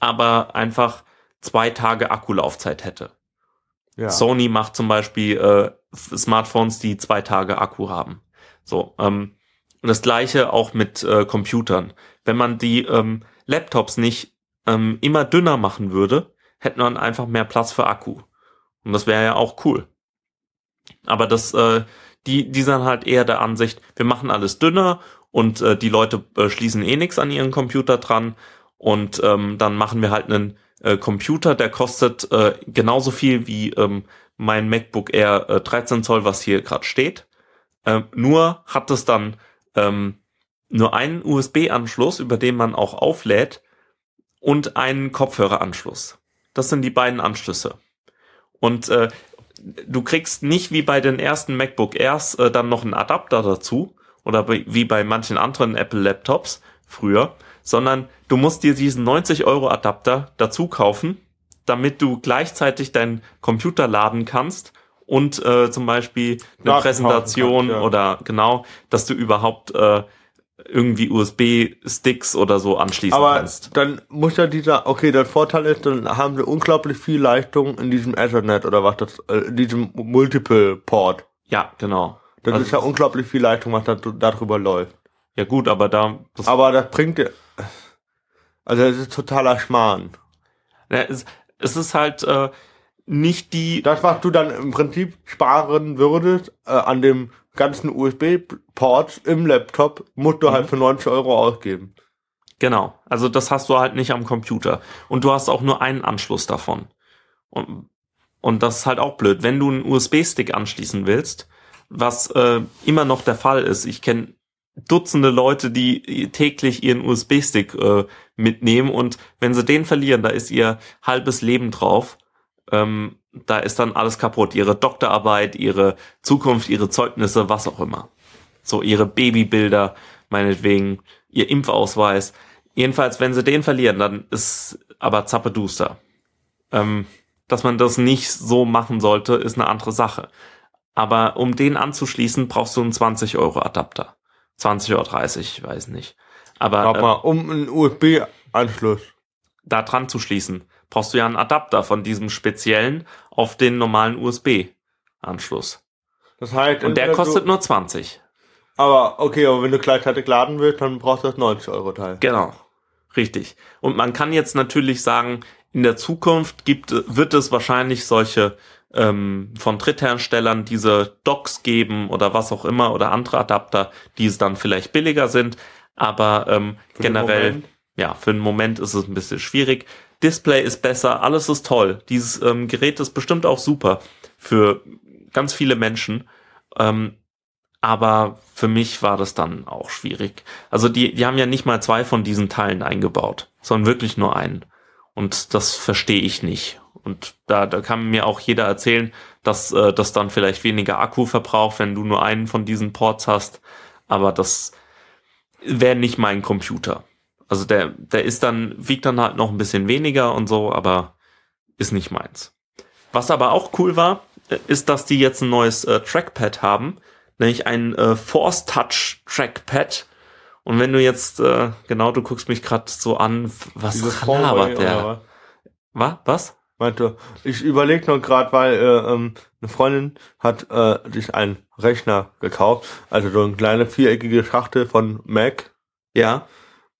aber einfach zwei Tage Akkulaufzeit hätte. Ja. Sony macht zum Beispiel äh, Smartphones, die zwei Tage Akku haben. So, ähm, und das gleiche auch mit äh, Computern. Wenn man die ähm, Laptops nicht ähm, immer dünner machen würde, hätte man einfach mehr Platz für Akku. Und das wäre ja auch cool. Aber das, äh, die, die sind halt eher der Ansicht, wir machen alles dünner und äh, die Leute äh, schließen eh nichts an ihren Computer dran und ähm, dann machen wir halt einen äh, Computer, der kostet äh, genauso viel wie ähm, mein MacBook Air äh, 13 Zoll, was hier gerade steht. Ähm, nur hat es dann ähm, nur einen USB-Anschluss, über den man auch auflädt und einen Kopfhöreranschluss. Das sind die beiden Anschlüsse. Und äh, du kriegst nicht wie bei den ersten MacBook Airs äh, dann noch einen Adapter dazu oder wie bei manchen anderen Apple Laptops früher, sondern du musst dir diesen 90 Euro Adapter dazu kaufen, damit du gleichzeitig deinen Computer laden kannst und äh, zum Beispiel eine Präsentation kannst, ja. oder genau, dass du überhaupt äh, irgendwie USB-Sticks oder so anschließen Aber kannst. dann muss ja dieser, okay, der Vorteil ist, dann haben wir unglaublich viel Leistung in diesem Ethernet oder was das, äh, in diesem Multiple Port. Ja, genau. Das Also- ist ja unglaublich viel Leistung, was da, darüber läuft. Ja gut, aber da das Aber das bringt dir, also das ist totaler Schmarrn. Ja, es, es ist halt äh, nicht die. Das, was du dann im Prinzip sparen würdest, äh, an dem ganzen USB-Ports im Laptop, musst du Mhm. halt für 90 Euro ausgeben. Genau. Also das hast du halt nicht am Computer. Und du hast auch nur einen Anschluss davon. Und, und das ist halt auch blöd. Wenn du einen USB-Stick anschließen willst, was äh, immer noch der Fall ist, ich kenne Dutzende Leute, die täglich ihren USB-Stick äh, mitnehmen und wenn sie den verlieren, da ist ihr halbes Leben drauf. Ähm, da ist dann alles kaputt. Ihre Doktorarbeit, ihre Zukunft, ihre Zeugnisse, was auch immer. So ihre Babybilder, meinetwegen, ihr Impfausweis. Jedenfalls, wenn sie den verlieren, dann ist aber zappeduster. Ähm, dass man das nicht so machen sollte, ist eine andere Sache. Aber um den anzuschließen, brauchst du einen 20 Euro Adapter. 20 oder 30, ich weiß nicht. Aber Sag äh, um einen USB-Anschluss. da dran zu schließen, brauchst du ja einen Adapter von diesem speziellen auf den normalen USB-Anschluss. Das heißt, Und der kostet nur 20. Aber okay, aber wenn du gleichzeitig laden willst, dann brauchst du das 90 Euro Teil. Genau. Richtig. Und man kann jetzt natürlich sagen, in der Zukunft gibt, wird es wahrscheinlich solche ähm, von Drittherstellern diese Docks geben oder was auch immer oder andere Adapter, die es dann vielleicht billiger sind. Aber ähm, generell, ja, für den Moment ist es ein bisschen schwierig. Display ist besser, alles ist toll. Dieses ähm, Gerät ist bestimmt auch super für ganz viele Menschen. Ähm, aber für mich war das dann auch schwierig. Also die, die haben ja nicht mal zwei von diesen Teilen eingebaut, sondern wirklich nur einen. Und das verstehe ich nicht. Und da, da kann mir auch jeder erzählen, dass äh, das dann vielleicht weniger Akku verbraucht, wenn du nur einen von diesen Ports hast. Aber das wäre nicht mein Computer. Also der, der ist dann, wiegt dann halt noch ein bisschen weniger und so, aber ist nicht meins. Was aber auch cool war, äh, ist, dass die jetzt ein neues äh, Trackpad haben, nämlich ein äh, Force Touch Trackpad. Und wenn du jetzt, äh, genau, du guckst mich gerade so an, was labert der? Was? Was? Meinte, ich überlege noch gerade, weil äh, ähm, eine Freundin hat äh, sich einen Rechner gekauft, also so eine kleine viereckige Schachtel von Mac Ja.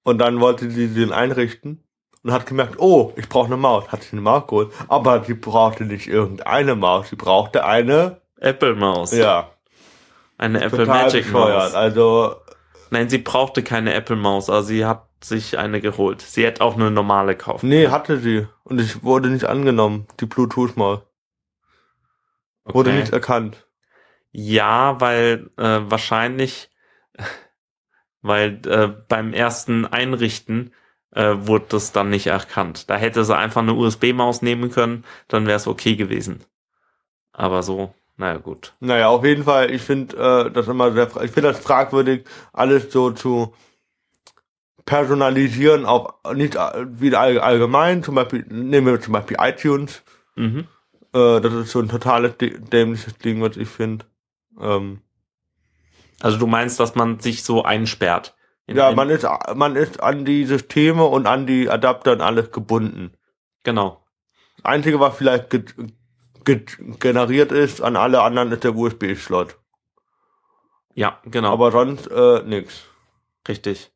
Und dann wollte sie den einrichten und hat gemerkt, oh, ich brauche eine Maus, hat sich eine Maus geholt, aber sie brauchte nicht irgendeine Maus, sie brauchte eine, Apple Maus. ja, Eine Apple total Magic bescheuert. Maus. Also Nein, sie brauchte keine Apple Maus, aber sie hat sich eine geholt. Sie hätte auch eine normale kaufen. nee, hatte sie und ich wurde nicht angenommen, die Bluetooth-Maus wurde Okay. nicht erkannt. Ja, weil äh, wahrscheinlich, weil äh, beim ersten Einrichten äh, wurde das dann nicht erkannt. Da hätte sie einfach eine USB-Maus nehmen können, dann wäre es okay gewesen. Aber so, naja gut. Naja, auf jeden Fall, ich finde äh, das immer sehr, ich finde das fragwürdig, alles so zu personalisieren auf nicht äh, wieder all, allgemein, zum Beispiel, nehmen wir zum Beispiel iTunes, Mhm. äh, das ist so ein totales dä- dämliches Ding, was ich finde. Ähm, Also du meinst, dass man sich so einsperrt? In ja, man ist, man ist an die Systeme und an die Adapter und alles gebunden. Genau. Das Einzige, was vielleicht ge ge generiert ist, an alle anderen ist der USB-Slot. Ja, genau. Aber sonst äh, nix. richtig.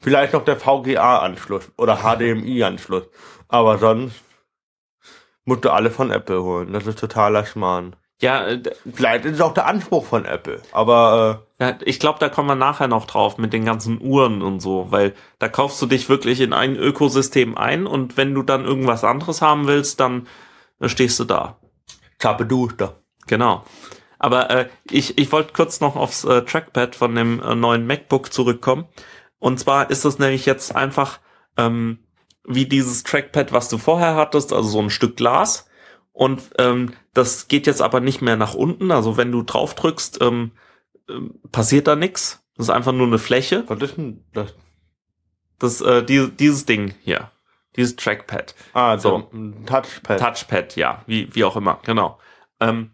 Vielleicht noch der VGA-Anschluss oder HDMI-Anschluss. Aber sonst musst du alle von Apple holen. Das ist totaler Schmarrn. Ja, äh, Vielleicht ist es auch der Anspruch von Apple. Aber ja ich glaube, da kommen wir nachher noch drauf mit den ganzen Uhren und so, weil da kaufst du dich wirklich in ein Ökosystem ein und wenn du dann irgendwas anderes haben willst, dann äh, stehst du da. äh, Zappeduster. Genau. Aber äh, ich, ich wollte kurz noch aufs äh, Trackpad von dem äh, neuen MacBook zurückkommen. Und zwar ist das nämlich jetzt einfach ähm, wie dieses Trackpad, was du vorher hattest, also so ein Stück Glas. Und ähm, das geht jetzt aber nicht mehr nach unten. Also wenn du drauf drückst, ähm, ähm, passiert da nichts. Das ist einfach nur eine Fläche. Was ist denn das? Das äh, die, dieses Ding hier, dieses Trackpad. Ah, So. Touchpad. Touchpad, ja, wie, wie auch immer, genau. Ähm,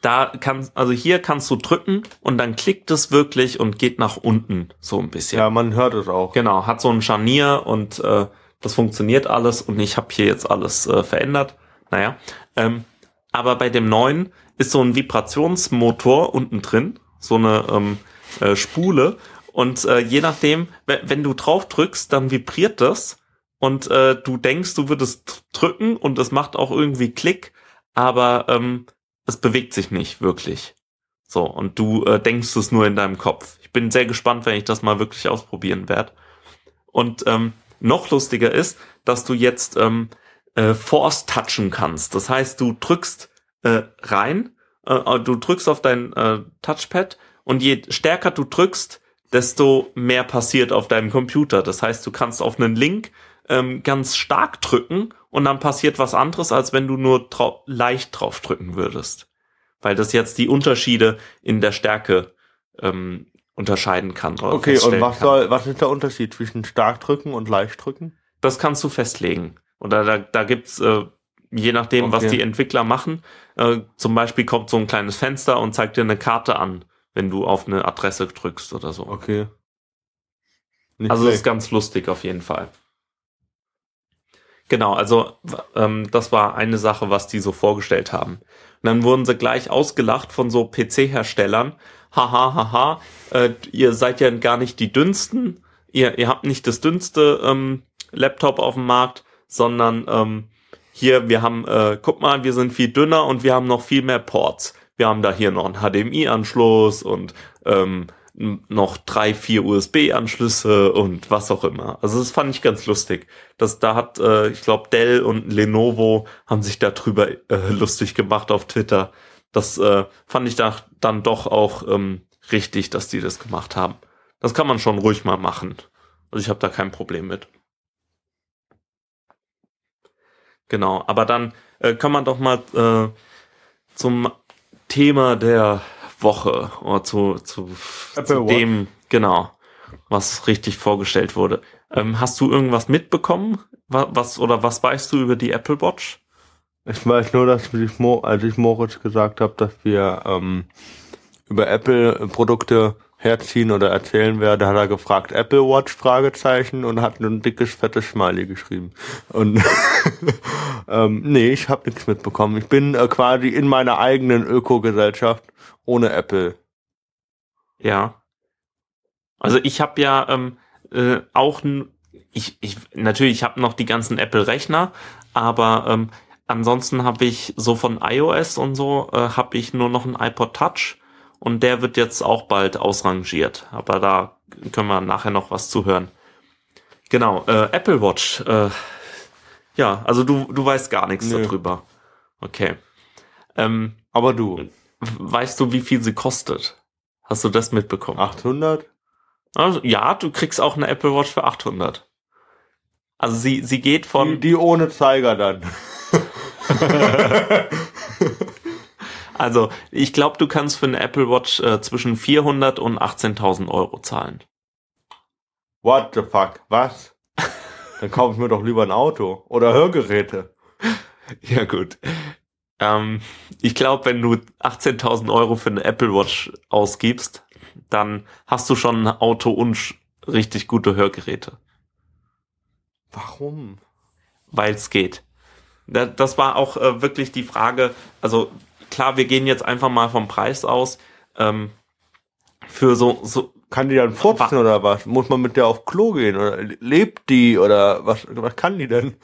da kann, also hier kannst du drücken und dann klickt es wirklich und geht nach unten so ein bisschen. ja, man hört es auch. Genau, hat so ein Scharnier und äh, das funktioniert alles und ich habe hier jetzt alles äh, verändert. Naja, ähm, aber bei dem neuen ist so ein Vibrationsmotor unten drin, so eine ähm, äh, Spule und äh, je nachdem, we- wenn du drauf drückst, dann vibriert das und äh, du denkst, du würdest drücken und es macht auch irgendwie Klick, aber ähm, es bewegt sich nicht wirklich. So, und du äh, denkst es nur in deinem Kopf. Ich bin sehr gespannt, wenn ich das mal wirklich ausprobieren werde. Und ähm, noch lustiger ist, dass du jetzt ähm, äh, Force touchen kannst. Das heißt, du drückst äh, rein, äh, du drückst auf dein äh, Touchpad und je stärker du drückst, desto mehr passiert auf deinem Computer. Das heißt, du kannst auf einen Link ähm, ganz stark drücken und dann passiert was anderes, als wenn du nur drau leicht drauf drücken würdest. Weil das jetzt die Unterschiede in der Stärke ähm, unterscheiden kann. Okay, und was kann. soll, was ist der Unterschied zwischen stark drücken und leicht drücken? Das kannst du festlegen. Oder da, da gibt's äh, je nachdem, was Okay. die Entwickler machen, äh, zum Beispiel kommt so ein kleines Fenster und zeigt dir eine Karte an, wenn du auf eine Adresse drückst oder so. Okay. Nicht Also das ist ganz lustig auf jeden Fall. Genau, also ähm, das war eine Sache, was die so vorgestellt haben. Und dann wurden sie gleich ausgelacht von so PC-Herstellern. Haha, haha, äh, ihr seid ja gar nicht die dünnsten. Ihr, ihr habt nicht das dünnste ähm, Laptop auf dem Markt, sondern ähm, hier, wir haben, äh, guck mal, wir sind viel dünner und wir haben noch viel mehr Ports. Wir haben da hier noch einen HDMI-Anschluss und ähm, noch drei, vier USB-Anschlüsse und was auch immer. Also das fand ich ganz lustig. Das, da hat, äh, ich glaube, Dell und Lenovo haben sich darüber äh, lustig gemacht auf Twitter. Das äh, fand ich da, dann doch auch ähm, richtig, dass die das gemacht haben. Das kann man schon ruhig mal machen. Also ich habe da kein Problem mit. Genau, aber dann äh, kann man doch mal äh, zum Thema der Woche oder zu, zu, zu dem, genau, was richtig vorgestellt wurde. Ähm, hast du irgendwas mitbekommen? Was, oder was weißt du über die Apple Watch? Ich weiß nur, dass ich, als ich Moritz gesagt habe, dass wir ähm, über Apple-Produkte herziehen oder erzählen werde, hat er gefragt, Apple Watch, Fragezeichen, und hat ein dickes, fettes Smiley geschrieben. Und [LAUGHS] ähm, nee, ich habe nichts mitbekommen. Ich bin äh, quasi in meiner eigenen Ökogesellschaft ohne Apple. Ja. Also ich habe ja ähm, äh, auch ich, ich natürlich ich habe noch die ganzen Apple Rechner, aber ähm, ansonsten habe ich so von iOS und so äh, habe ich nur noch einen iPod Touch und der wird jetzt auch bald ausrangiert. Aber da können wir nachher noch was zu hören. Genau, äh, Apple Watch. Äh, ja, also du, du weißt gar nichts Nö. darüber. Okay. Ähm, Aber du. Weißt du, wie viel sie kostet? Hast du das mitbekommen? 800? Also, ja, du kriegst auch eine Apple Watch für 800. Also sie, sie geht von... Die, die ohne Zeiger dann. [LAUGHS] [LAUGHS] Also, ich glaube, du kannst für eine Apple Watch äh, zwischen 400 und 18.000 Euro zahlen. What the fuck? Was? Dann kaufe ich mir doch lieber ein Auto oder Hörgeräte. [LAUGHS] Ja, gut. Ähm, ich glaube, wenn du 18.000 Euro für eine Apple Watch ausgibst, dann hast du schon ein Auto und richtig gute Hörgeräte. Warum? Weil es geht. Das war auch äh, wirklich die Frage, also klar, wir gehen jetzt einfach mal vom Preis aus. Ähm, für so, so kann die dann furzen oder was? Muss man mit der auf Klo gehen oder lebt die oder was, was kann die denn?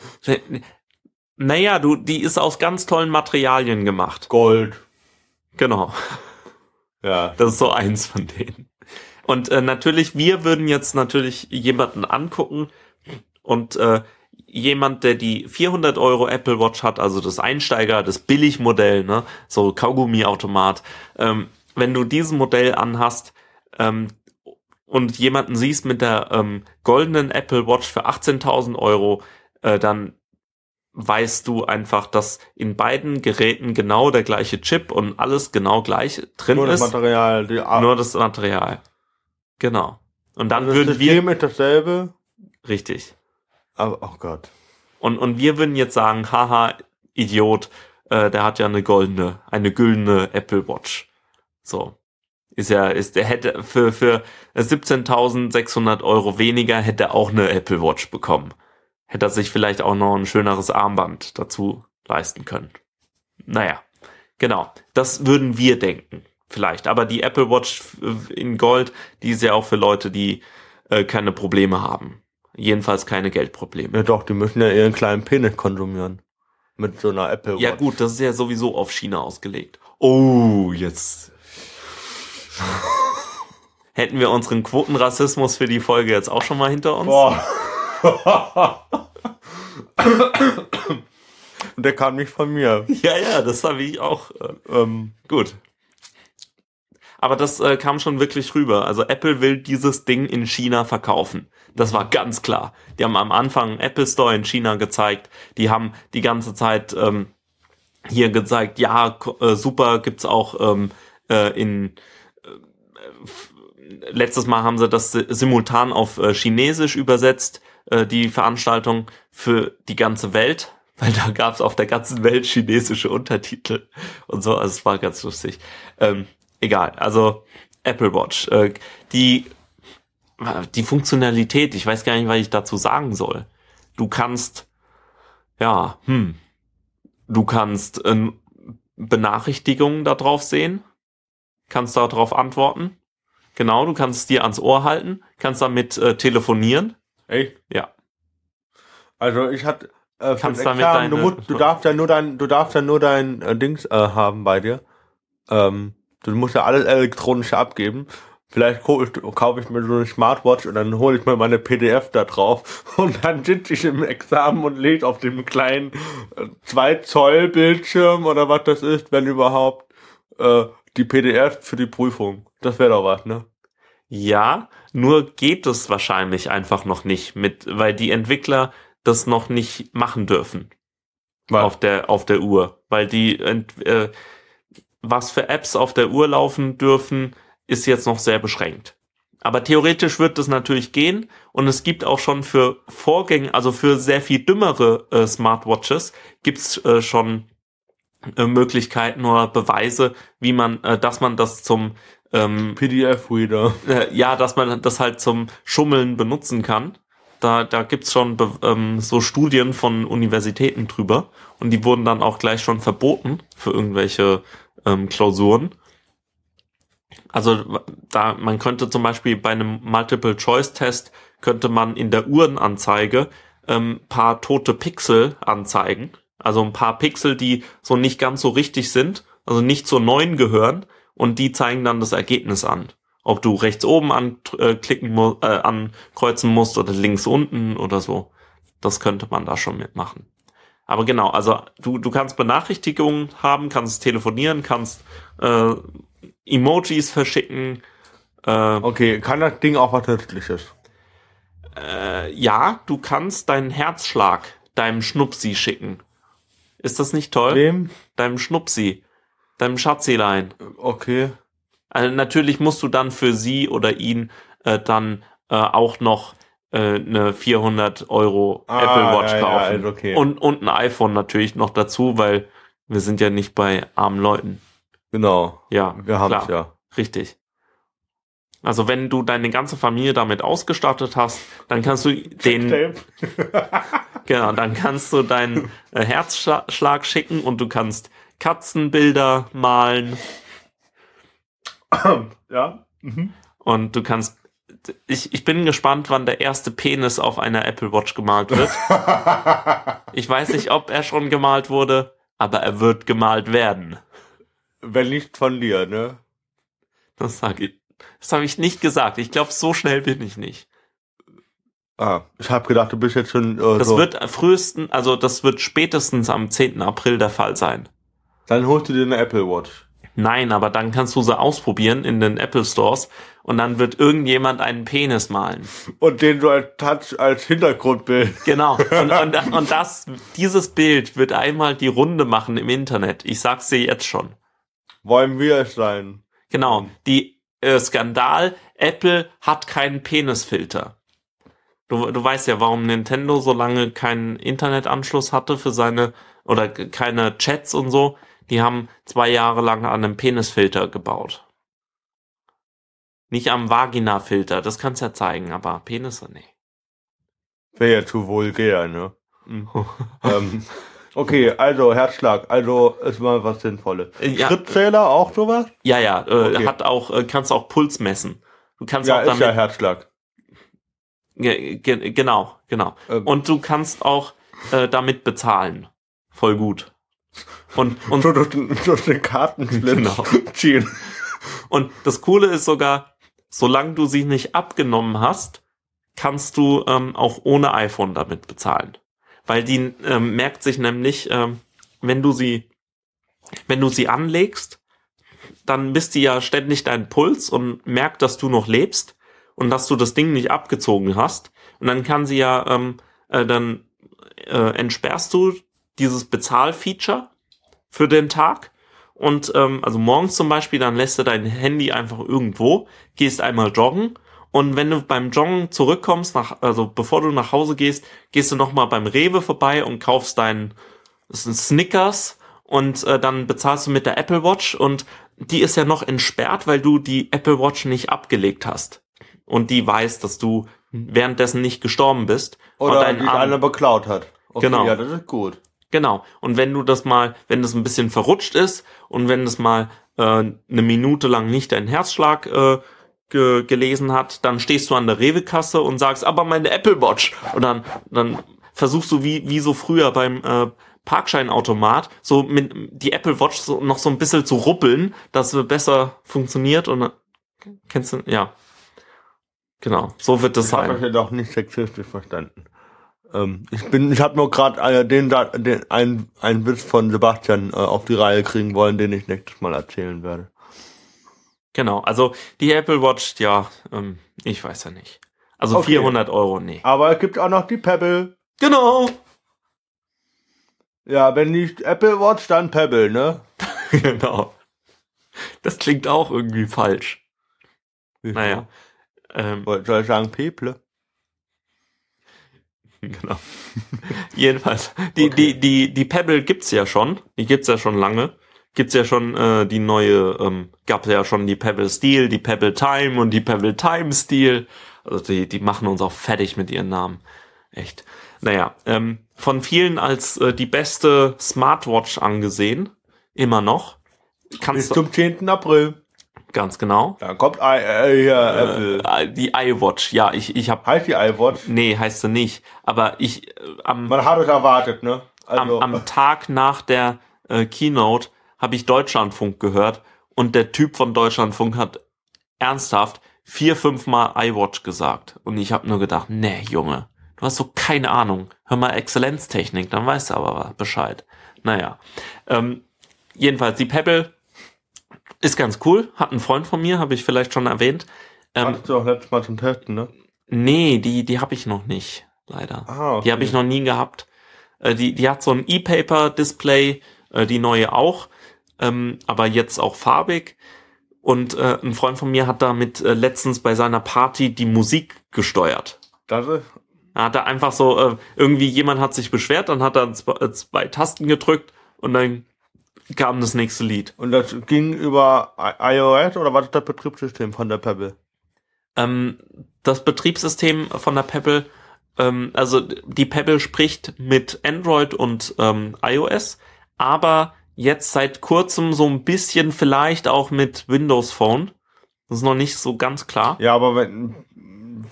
Naja, du, die ist aus ganz tollen Materialien gemacht. Gold. Genau. Ja. Das ist so eins von denen. Und äh, natürlich, wir würden jetzt natürlich jemanden angucken und äh, jemand, der die 400 Euro Apple Watch hat, also das Einsteiger, das Billigmodell, ne, so Kaugummiautomat, ähm, wenn du diesen Modell anhast ähm, und jemanden siehst mit der ähm, goldenen Apple Watch für 18.000 Euro, äh, dann weißt du einfach, dass in beiden Geräten genau der gleiche Chip und alles genau gleich drin nur ist. Nur das Material. Die nur das Material. Genau. Und dann also würden das System wir... mit dasselbe? Richtig. Aber, oh Gott. Und, und wir würden jetzt sagen, haha, Idiot, äh, der hat ja eine goldene, eine güldene Apple Watch. So. Ist ja, ist, der hätte für, für 17.600 Euro weniger hätte er auch eine Apple Watch bekommen. Hätte er sich vielleicht auch noch ein schöneres Armband dazu leisten können. Naja, genau. Das würden wir denken. Vielleicht. Aber die Apple Watch in Gold, die ist ja auch für Leute, die äh, keine Probleme haben. Jedenfalls keine Geldprobleme. Ja doch, die müssen ja ihren kleinen Penis konsumieren. Mit so einer Apple Watch. Ja gut, das ist ja sowieso auf China ausgelegt. Oh, jetzt. [LAUGHS] Hätten wir unseren Quotenrassismus für die Folge jetzt auch schon mal hinter uns? Boah. Und [LAUGHS] der kam nicht von mir. Ja, ja, das habe ich auch. Äh, ähm, gut. Aber das äh, kam schon wirklich rüber. Also Apple will dieses Ding in China verkaufen. Das war ganz klar. Die haben am Anfang Apple Store in China gezeigt. Die haben die ganze Zeit ähm, hier gezeigt, ja, äh, super, gibt's auch ähm, äh, in äh, letztes Mal haben sie das simultan auf äh, Chinesisch übersetzt, äh, die Veranstaltung für die ganze Welt, [LAUGHS] weil da gab's auf der ganzen Welt chinesische Untertitel und so, also es war ganz lustig. Ähm, egal, also Apple Watch, äh, die die Funktionalität, ich weiß gar nicht, was ich dazu sagen soll. Du kannst, ja, hm, du kannst äh, Benachrichtigungen darauf sehen, kannst darauf antworten. Genau, du kannst es dir ans Ohr halten, kannst damit äh, telefonieren. Echt? Ja. Also ich hatte äh, kannst damit deine, du, musst, du darfst ja nur dein, du darfst ja nur dein äh, Dings äh, haben bei dir. Ähm, du musst ja alles elektronisch abgeben. Vielleicht kaufe ich mir so eine Smartwatch und dann hole ich mir meine PDF da drauf [LAUGHS] und dann sitze ich im Examen und lese auf dem kleinen 2 äh, Zoll Bildschirm oder was das ist, wenn überhaupt, äh, die PDF für die Prüfung. Das wäre doch was, ne? Ja, nur geht es wahrscheinlich einfach noch nicht mit, weil die Entwickler das noch nicht machen dürfen. Was? Auf der, auf der Uhr. Weil die, äh, was für Apps auf der Uhr laufen dürfen, ist jetzt noch sehr beschränkt. Aber theoretisch wird das natürlich gehen und es gibt auch schon für Vorgänge, also für sehr viel dümmere äh, Smartwatches, gibt's äh, schon äh, Möglichkeiten oder Beweise, wie man, äh, dass man das zum ähm, PDF-Reader. äh, ja, dass man das halt zum Schummeln benutzen kann. Da, da gibt's schon ähm, so Studien von Universitäten drüber und die wurden dann auch gleich schon verboten für irgendwelche ähm, Klausuren. Also da man könnte zum Beispiel bei einem Multiple-Choice-Test könnte man in der Uhrenanzeige ähm, paar tote Pixel anzeigen. Also ein paar Pixel, die so nicht ganz so richtig sind, also nicht zur neuen gehören und die zeigen dann das Ergebnis an. Ob du rechts oben anklicken mu äh, ankreuzen musst oder links unten oder so. Das könnte man da schon mitmachen. Aber genau, also du, du kannst Benachrichtigungen haben, kannst telefonieren, kannst äh, Emojis verschicken. Äh, Okay, kann das Ding auch was Nützliches? äh, ja, du kannst deinen Herzschlag deinem Schnupsi schicken. Ist das nicht toll? Wem? Deinem Schnupsi, deinem Schatzilein. Okay. Also natürlich musst du dann für sie oder ihn äh, dann äh, auch noch eine 400 Euro Ah, Apple Watch ja, ja, kaufen. ist okay. Und, und ein iPhone natürlich noch dazu, weil wir sind ja nicht bei armen Leuten. Genau. Ja, Wir haben es ja. richtig. Also wenn du deine ganze Familie damit ausgestattet hast, dann kannst du den, [LAUGHS] genau, dann kannst du deinen äh, Herzschlag schicken und du kannst Katzenbilder malen ja. Mhm. und du kannst ich, ich bin gespannt, wann der erste Penis auf einer Apple Watch gemalt wird. [LAUGHS] Ich weiß nicht, ob er schon gemalt wurde, aber er wird gemalt werden. Wenn nicht von dir, ne? Das sage ich. Das habe ich nicht gesagt. Ich glaube, so schnell bin ich nicht. Ah, ich habe gedacht, du bist jetzt schon äh, Das so. wird frühesten, also das wird spätestens am 10. April der Fall sein. Dann holst du dir eine Apple Watch. Nein, aber dann kannst du sie ausprobieren in den Apple Stores und dann wird irgendjemand einen Penis malen. Und den du als Touch als Hintergrundbild. Genau. [LAUGHS] Und, und, und das, dieses Bild wird einmal die Runde machen im Internet. Ich sag's dir jetzt schon. Wollen wir es sein? Genau. Die äh, Skandal, Apple hat keinen Penisfilter. Du, du weißt ja, warum Nintendo so lange keinen Internetanschluss hatte für seine, oder keine Chats und so. Die haben zwei Jahre lang an einem Penisfilter gebaut. Nicht am Vagina-Filter, das kannst ja zeigen, aber Penisse, nee. Wäre ja zu vulgär, ne? Mhm. [LAUGHS] ähm, okay, also Herzschlag, also ist mal was Sinnvolles. Äh, ja. Schrittzähler auch sowas? Ja, ja, äh, Okay. hat auch, äh, kannst auch Puls messen. Du kannst Ja, auch ist damit ja Herzschlag. Ge ge genau, genau. Ähm. Und du kannst auch äh, damit bezahlen. Voll gut. Und, und, So durch den, durch den Kartenschlitz Genau. ziehen. und das Coole ist sogar, solange du sie nicht abgenommen hast, kannst du ähm, auch ohne iPhone damit bezahlen. Weil die ähm, merkt sich nämlich, ähm, wenn du sie, wenn du sie anlegst, dann misst die ja ständig deinen Puls und merkt, dass du noch lebst und dass du das Ding nicht abgezogen hast. Und dann kann sie ja, ähm, äh, dann äh, entsperrst du dieses Bezahlfeature für den Tag. Und ähm, also morgens zum Beispiel, dann lässt du dein Handy einfach irgendwo, gehst einmal joggen und wenn du beim Joggen zurückkommst, nach, also bevor du nach Hause gehst, gehst du nochmal beim Rewe vorbei und kaufst deinen Snickers und äh, dann bezahlst du mit der Apple Watch und die ist ja noch entsperrt, weil du die Apple Watch nicht abgelegt hast. Und die weiß, dass du währenddessen nicht gestorben bist. Oder dein die Arm- einer beklaut hat. Okay, Genau. Ja, das ist gut. Genau. Und wenn du das mal, wenn das ein bisschen verrutscht ist und wenn das mal äh, eine Minute lang nicht deinen Herzschlag äh, ge gelesen hat, dann stehst du an der Rewe-Kasse und sagst, aber meine Apple Watch. Und dann, dann versuchst du wie, wie so früher beim äh, Parkscheinautomat, so mit die Apple Watch so noch so ein bisschen zu ruppeln, dass sie besser funktioniert und dann- kennst du, ja. Genau, so wird das Ich habe das sein. jetzt auch nicht sexistisch verstanden. Ähm, ich bin, ich habe nur gerade äh, den, den einen, einen Witz von Sebastian äh, auf die Reihe kriegen wollen, den ich nächstes Mal erzählen werde. Genau, also die Apple Watch, ja, ähm, ich weiß ja nicht. Also Okay. 400 Euro, nee. Aber es gibt auch noch die Pebble. Genau. Ja, wenn nicht Apple Watch, dann Pebble, ne? [LAUGHS] genau. Das klingt auch irgendwie falsch. Naja. Ähm, Soll ich sagen Peple? [LAUGHS] genau. [LAUGHS] Jedenfalls, die, Okay. die, die, die Pebble gibt's ja schon. Die gibt's ja schon lange. Gibt's ja schon äh, die neue, ähm, gab's ja schon die Pebble Steel, die Pebble Time und die Pebble Time Steel. Also die, die machen uns auch fertig mit ihren Namen. Echt. Naja, ähm, von vielen als äh, die beste Smartwatch angesehen. Immer noch. Bis Kannst du, zum 10. April. Ganz genau. Da kommt I, äh, hier, Apple. Äh, die iWatch, ja, ich, ich hab, Heißt die iWatch? nee, heißt sie nicht. Aber ich, äh, am, Man hat es erwartet, ne? Also, am, am Tag nach der äh, Keynote habe ich Deutschlandfunk gehört und der Typ von Deutschlandfunk hat ernsthaft vier, fünfmal iWatch gesagt. Und ich habe nur gedacht, nee, Junge, du hast so keine Ahnung. Hör mal Exzellenztechnik, dann weißt du aber Bescheid. Naja, ähm, jedenfalls die Pebble ist ganz cool. Hat ein Freund von mir, habe ich vielleicht schon erwähnt. Ähm, hattest du auch letztes Mal zum Testen, ne? nee, die, die habe ich noch nicht, leider. Ah, okay. Die habe ich noch nie gehabt. Äh, die, die hat so ein E-Paper-Display, äh, die neue auch, ähm, aber jetzt auch farbig. Und äh, ein Freund von mir hat damit äh, letztens bei seiner Party die Musik gesteuert. Das ist, Er hat da einfach so, äh, irgendwie jemand hat sich beschwert, dann hat er zwei, zwei Tasten gedrückt und dann kam das nächste Lied. und das ging über iOS oder war das das Betriebssystem von der Pebble? Ähm, das Betriebssystem von der Pebble, ähm, also die Pebble spricht mit Android und ähm, iOS, aber jetzt seit kurzem so ein bisschen vielleicht auch mit Windows Phone. Das ist noch nicht so ganz klar. Ja, aber wenn,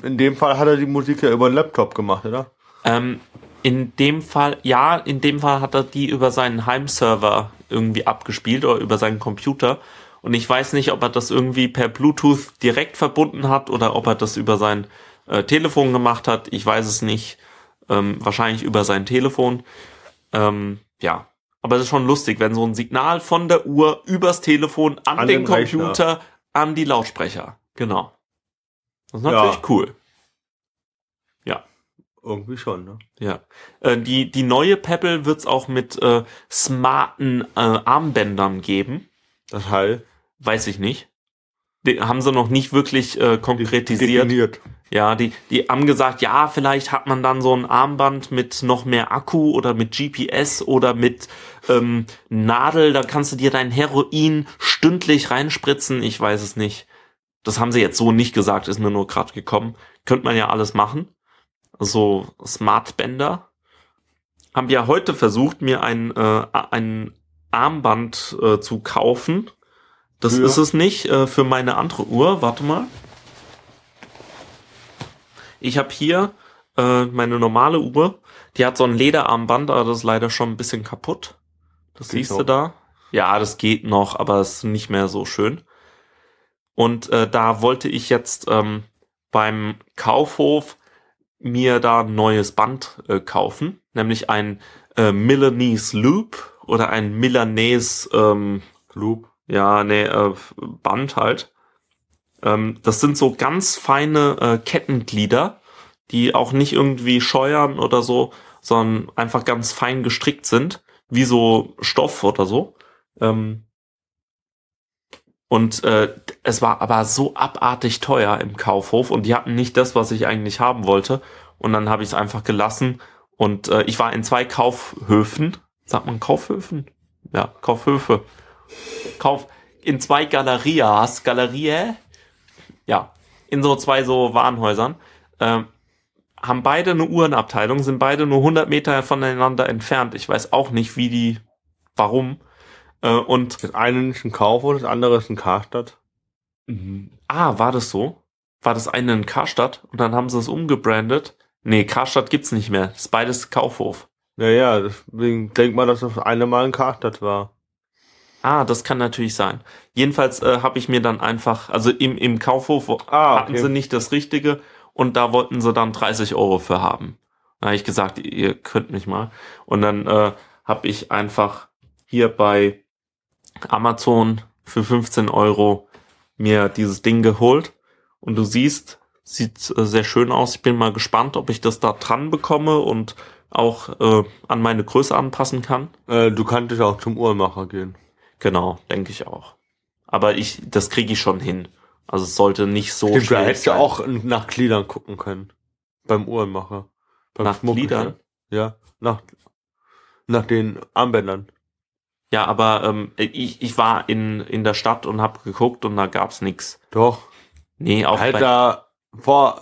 in dem Fall hat er die Musik ja über den Laptop gemacht, oder? Ähm, in dem Fall, ja, in dem Fall hat er die über seinen Heimserver irgendwie abgespielt oder über seinen Computer. Und ich weiß nicht, ob er das irgendwie per Bluetooth direkt verbunden hat oder ob er das über sein äh, Telefon gemacht hat. Ich weiß es nicht. Ähm, wahrscheinlich über sein Telefon. Ähm, ja. Aber es ist schon lustig, wenn so ein Signal von der Uhr übers Telefon an, An den, den Rechner. Computer, an die Lautsprecher. Genau. Das ist Ja. natürlich cool. Irgendwie schon, ne? Ja. Äh, die, die neue Pebble wird's auch mit äh, smarten äh, Armbändern geben. Das heißt, Weiß ich nicht. Die haben sie noch nicht wirklich äh, konkretisiert. definiert. Ja, die, die haben gesagt, ja, vielleicht hat man dann so ein Armband mit noch mehr Akku oder mit GPS oder mit ähm, Nadel, da kannst du dir dein Heroin stündlich reinspritzen. Ich weiß es nicht. Das haben sie jetzt so nicht gesagt, ist mir nur gerade gekommen. Könnte man ja alles machen. So Smartbänder. Haben ja heute versucht, mir ein, äh, ein Armband äh, zu kaufen. Das Für? ist es nicht äh, für meine andere Uhr. Warte mal. Ich habe hier äh, meine normale Uhr. Die hat so ein Lederarmband, aber das ist leider schon ein bisschen kaputt. Das Geht siehst noch. du da. Ja, das geht noch, aber es ist nicht mehr so schön. Und äh, da wollte ich jetzt ähm, beim Kaufhof mir da ein neues Band äh, kaufen, nämlich ein äh, Milanese Loop oder ein Milanese ähm, Loop. ja, nee, äh, Band halt. Ähm, das sind so ganz feine äh, Kettenglieder, die auch nicht irgendwie scheuern oder so, sondern einfach ganz fein gestrickt sind, wie so Stoff oder so. Ähm, und äh, es war aber so abartig teuer im Kaufhof und die hatten nicht das, was ich eigentlich haben wollte. Und dann habe ich es einfach gelassen. Und äh, ich war in zwei Kaufhöfen. Sagt man Kaufhöfen? Ja, Kaufhöfe. Kauf in zwei Galerias, Galerie, ja, in so zwei so Warenhäusern, ähm, haben beide eine Uhrenabteilung, sind beide nur 100 Meter voneinander entfernt. Ich weiß auch nicht, wie die, warum. Äh, und Das eine ist ein Kaufhof, das andere ist ein Karstadt. ah, war das so? War das eine in Karstadt und dann haben sie es umgebrandet? Nee, Karstadt gibt's nicht mehr. Das ist beides Kaufhof. Naja, deswegen denk mal, dass das eine Mal ein Karstadt war. Ah, das kann natürlich sein. Jedenfalls äh, habe ich mir dann einfach, also im, im Kaufhof Ah, hatten okay. sie nicht das Richtige und da wollten sie dann 30 Euro für haben. Da habe ich gesagt, ihr könnt mich mal. Und dann äh, habe ich einfach hier bei Amazon für 15 Euro mir dieses Ding geholt. Und du siehst, sieht äh, sehr schön aus. Ich bin mal gespannt, ob ich das da dran bekomme und auch äh, an meine Größe anpassen kann. Äh, du kanntest auch zum Uhrmacher gehen. Genau, denke ich auch. Aber ich, das kriege ich schon hin. Also es sollte nicht so Stimmt, da schwierig hättest du sein. auch nach Gliedern gucken können. Beim Uhrenmacher. Beim Nach Gliedern? Ja, nach, nach den Armbändern. Ja, aber ähm, ich, ich war in, in der Stadt und hab geguckt und da gab's nix. Doch. Nee, auch halt da vor,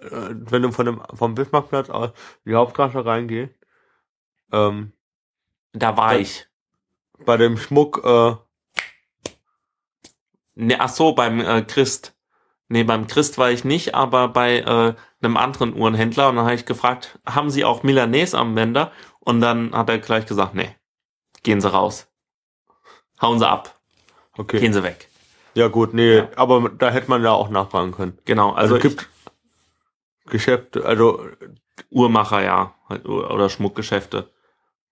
äh, äh, wenn du von dem, vom Bismarckplatz aus in die Hauptstraße reingehst, ähm, da war bei- ich. bei dem Schmuck, äh, Nee, ach so, beim äh, Christ. Nee, beim Christ war ich nicht, aber bei äh, einem anderen Uhrenhändler und dann habe ich gefragt, haben Sie auch Milanese am Bänder? Und dann hat er gleich gesagt, nee, gehen Sie raus. Hauen Sie ab, okay. gehen Sie weg. Ja gut, nee, Ja. aber da hätte man ja auch nachfragen können. Genau, also, Also, es gibt Geschäfte, also, Uhrmacher, ja, halt, oder Schmuckgeschäfte.